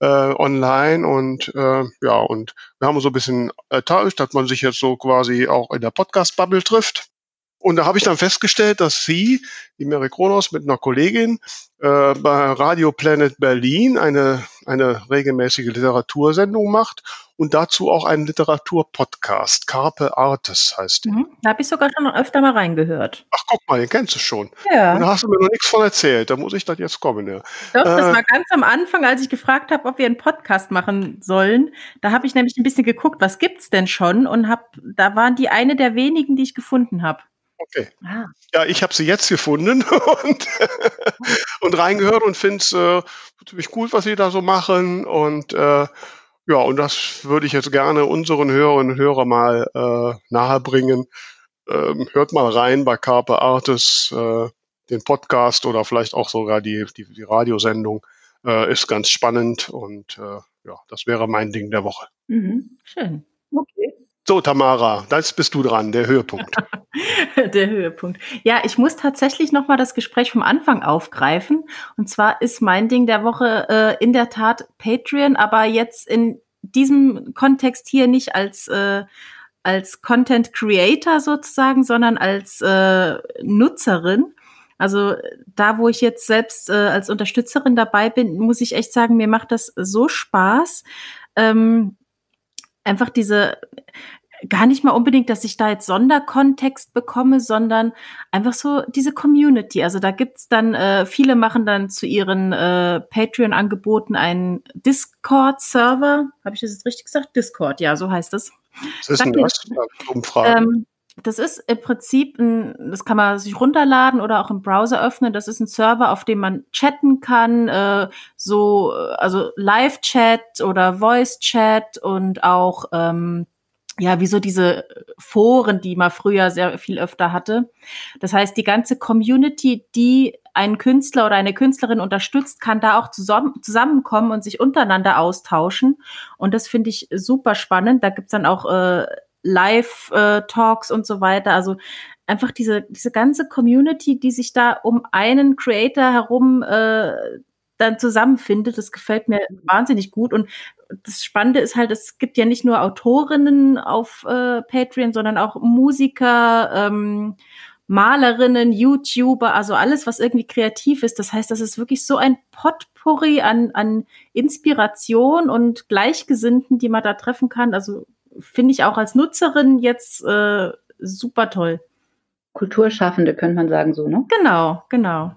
äh, online. Und äh, ja, und wir haben so ein bisschen ertauscht, dass man sich jetzt so quasi auch in der Podcast-Bubble trifft. Und da habe ich dann festgestellt, dass sie, die Mary Kronos, mit einer Kollegin äh, bei Radio Planet Berlin eine, eine regelmäßige Literatursendung macht und dazu auch einen Literaturpodcast. Carpe Artes heißt der. Mhm. Da habe ich sogar schon öfter mal reingehört. Ach, guck mal, den kennst du schon. Ja. Und da hast du mir noch nichts von erzählt. Da muss ich das jetzt kommen. Ja. Doch, das Äh, war ganz am Anfang, als ich gefragt habe, ob wir einen Podcast machen sollen. Da habe ich nämlich ein bisschen geguckt, was gibt's denn schon? Und hab, da waren die eine der wenigen, die ich gefunden habe. Okay. Ah, Ja, ich habe sie jetzt gefunden und, und reingehört und finde es äh, ziemlich gut, was sie da so machen. Und äh, ja, und das würde ich jetzt gerne unseren Hörerinnen und Hörern mal äh, nahebringen. Ähm, hört mal rein bei Carpe Artis, äh, den Podcast oder vielleicht auch sogar die, die, die Radiosendung. Äh, ist ganz spannend und äh, ja, das wäre mein Ding der Woche. mhm. Schön. okay. So, Tamara, jetzt bist du dran, der Höhepunkt. Der Höhepunkt. Ja, ich muss tatsächlich noch mal das Gespräch vom Anfang aufgreifen. Und zwar ist mein Ding der Woche äh, in der Tat Patreon, aber jetzt in diesem Kontext hier nicht als äh, als Content Creator sozusagen, sondern als äh, Nutzerin. Also da, wo ich jetzt selbst äh, als Unterstützerin dabei bin, muss ich echt sagen, mir macht das so Spaß. Ähm, einfach diese gar nicht mal unbedingt, dass ich da jetzt Sonderkontext bekomme, sondern einfach so diese Community. Also da gibt's dann, äh, viele machen dann zu ihren äh, Patreon-Angeboten einen Discord-Server. Habe ich das jetzt richtig gesagt? Discord, ja, so heißt es. Was ist denn das? Umfragen? Ähm, das ist im Prinzip ein, das kann man sich runterladen oder auch im Browser öffnen. Das ist ein Server, auf dem man chatten kann, äh, so, äh, also Live-Chat oder Voice-Chat und auch, ähm, ja, wie so diese Foren, die man früher sehr viel öfter hatte. Das heißt, die ganze Community, die einen Künstler oder eine Künstlerin unterstützt, kann da auch zusammen, zusammenkommen und sich untereinander austauschen. Und das finde ich super spannend. Da gibt's dann auch äh, Live-Talks und so weiter. Also einfach diese, diese ganze Community, die sich da um einen Creator herum äh, dann zusammenfindet. Das gefällt mir wahnsinnig gut. Und das Spannende ist halt, es gibt ja nicht nur Autorinnen auf äh, Patreon, sondern auch Musiker, ähm, Malerinnen, YouTuber, also alles, was irgendwie kreativ ist. Das heißt, das ist wirklich so ein Potpourri an, an Inspiration und Gleichgesinnten, die man da treffen kann. Also finde ich auch als Nutzerin jetzt äh, super toll. Kulturschaffende, könnte man sagen, so, ne? Genau, genau.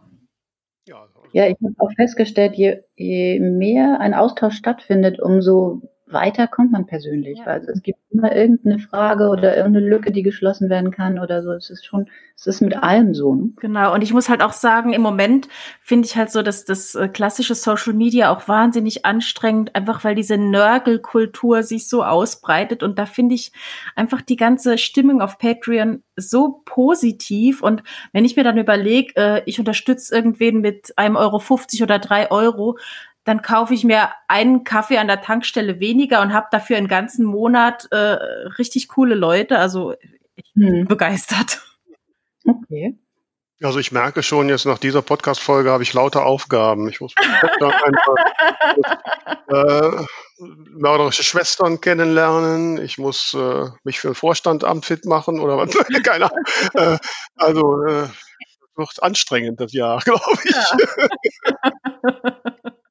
Ja, ich habe auch festgestellt, je, je mehr ein Austausch stattfindet, umso weiter kommt man persönlich. Ja. Also es gibt immer irgendeine Frage oder irgendeine Lücke, die geschlossen werden kann oder so. Es ist schon, es ist mit allem so. Ne? Genau. Und ich muss halt auch sagen, im Moment finde ich halt so, dass das äh, klassische Social Media auch wahnsinnig anstrengend, einfach weil diese Nörgelkultur sich so ausbreitet. Und da finde ich einfach die ganze Stimmung auf Patreon so positiv. Und wenn ich mir dann überlege, äh, ich unterstütze irgendwen mit einem Euro 50 oder drei Euro, dann kaufe ich mir einen Kaffee an der Tankstelle weniger und habe dafür einen ganzen Monat äh, richtig coole Leute. Also ich bin hm. begeistert. Okay. Also ich merke schon, jetzt nach dieser Podcast-Folge habe ich lauter Aufgaben. Ich muss einfach äh, mörderische Schwestern kennenlernen. Ich muss äh, mich für ein Vorstandamt fit machen oder was. Keine Ahnung. Äh, also äh, wird anstrengend das Jahr, glaube ich. Ja.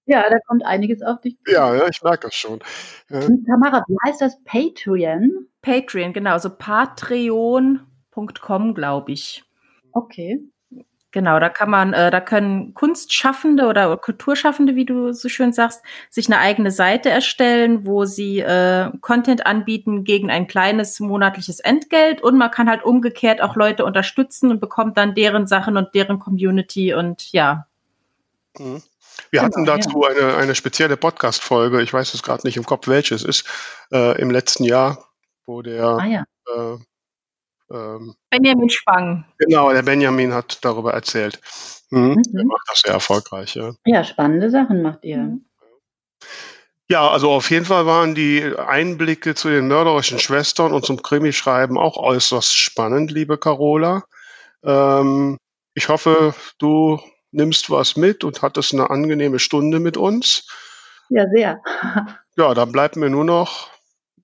Ja, da kommt einiges auf dich zu. Ja, ja, ich merke das schon. Ja. Tamara, wie heißt das? Patreon? Patreon, genau, so patreon.com, glaube ich. Okay. Genau, da kann man, äh, da können Kunstschaffende oder Kulturschaffende, wie du so schön sagst, sich eine eigene Seite erstellen, wo sie äh, Content anbieten gegen ein kleines monatliches Entgelt und man kann halt umgekehrt auch Leute unterstützen und bekommt dann deren Sachen und deren Community und ja. Mhm. Wir genau, hatten dazu ja. eine, eine spezielle Podcast-Folge, ich weiß es gerade nicht im Kopf, welches ist, äh, im letzten Jahr, wo der ah, ja. äh, ähm, Benjamin Spang. Genau, der Benjamin hat darüber erzählt. Mhm. Mhm. Der macht das sehr erfolgreich, ja. Ja, spannende Sachen macht ihr. Mhm. Ja, also auf jeden Fall waren die Einblicke zu den mörderischen Schwestern und zum Krimischreiben auch äußerst spannend, liebe Carola. Ähm, ich hoffe, du nimmst was mit und hattest eine angenehme Stunde mit uns. Ja, sehr. ja, dann bleibt mir nur noch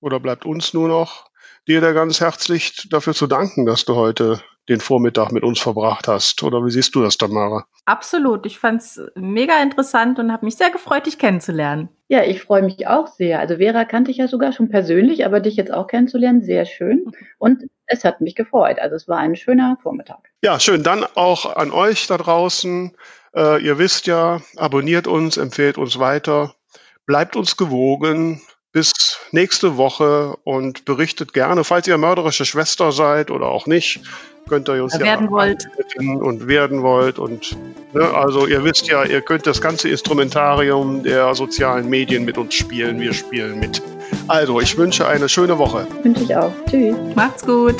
oder bleibt uns nur noch dir da ganz herzlich dafür zu danken, dass du heute den Vormittag mit uns verbracht hast. Oder wie siehst du das, Tamara? Absolut. Ich fand es mega interessant und habe mich sehr gefreut, dich kennenzulernen. Ja, ich freue mich auch sehr. Also Vera kannte ich ja sogar schon persönlich, aber dich jetzt auch kennenzulernen, sehr schön. Und es hat mich gefreut. Also es war ein schöner Vormittag. Ja, schön. Dann auch an euch da draußen. Äh, ihr wisst ja, abonniert uns, empfehlt uns weiter, bleibt uns gewogen bis nächste Woche und berichtet gerne, falls ihr mörderische Schwester seid oder auch nicht, könnt ihr uns ja werden wollt und werden wollt und ne, also ihr wisst ja, ihr könnt das ganze Instrumentarium der sozialen Medien mit uns spielen. Wir spielen mit. Also, ich wünsche eine schöne Woche. Wünsche ich auch. Tschüss. Macht's gut.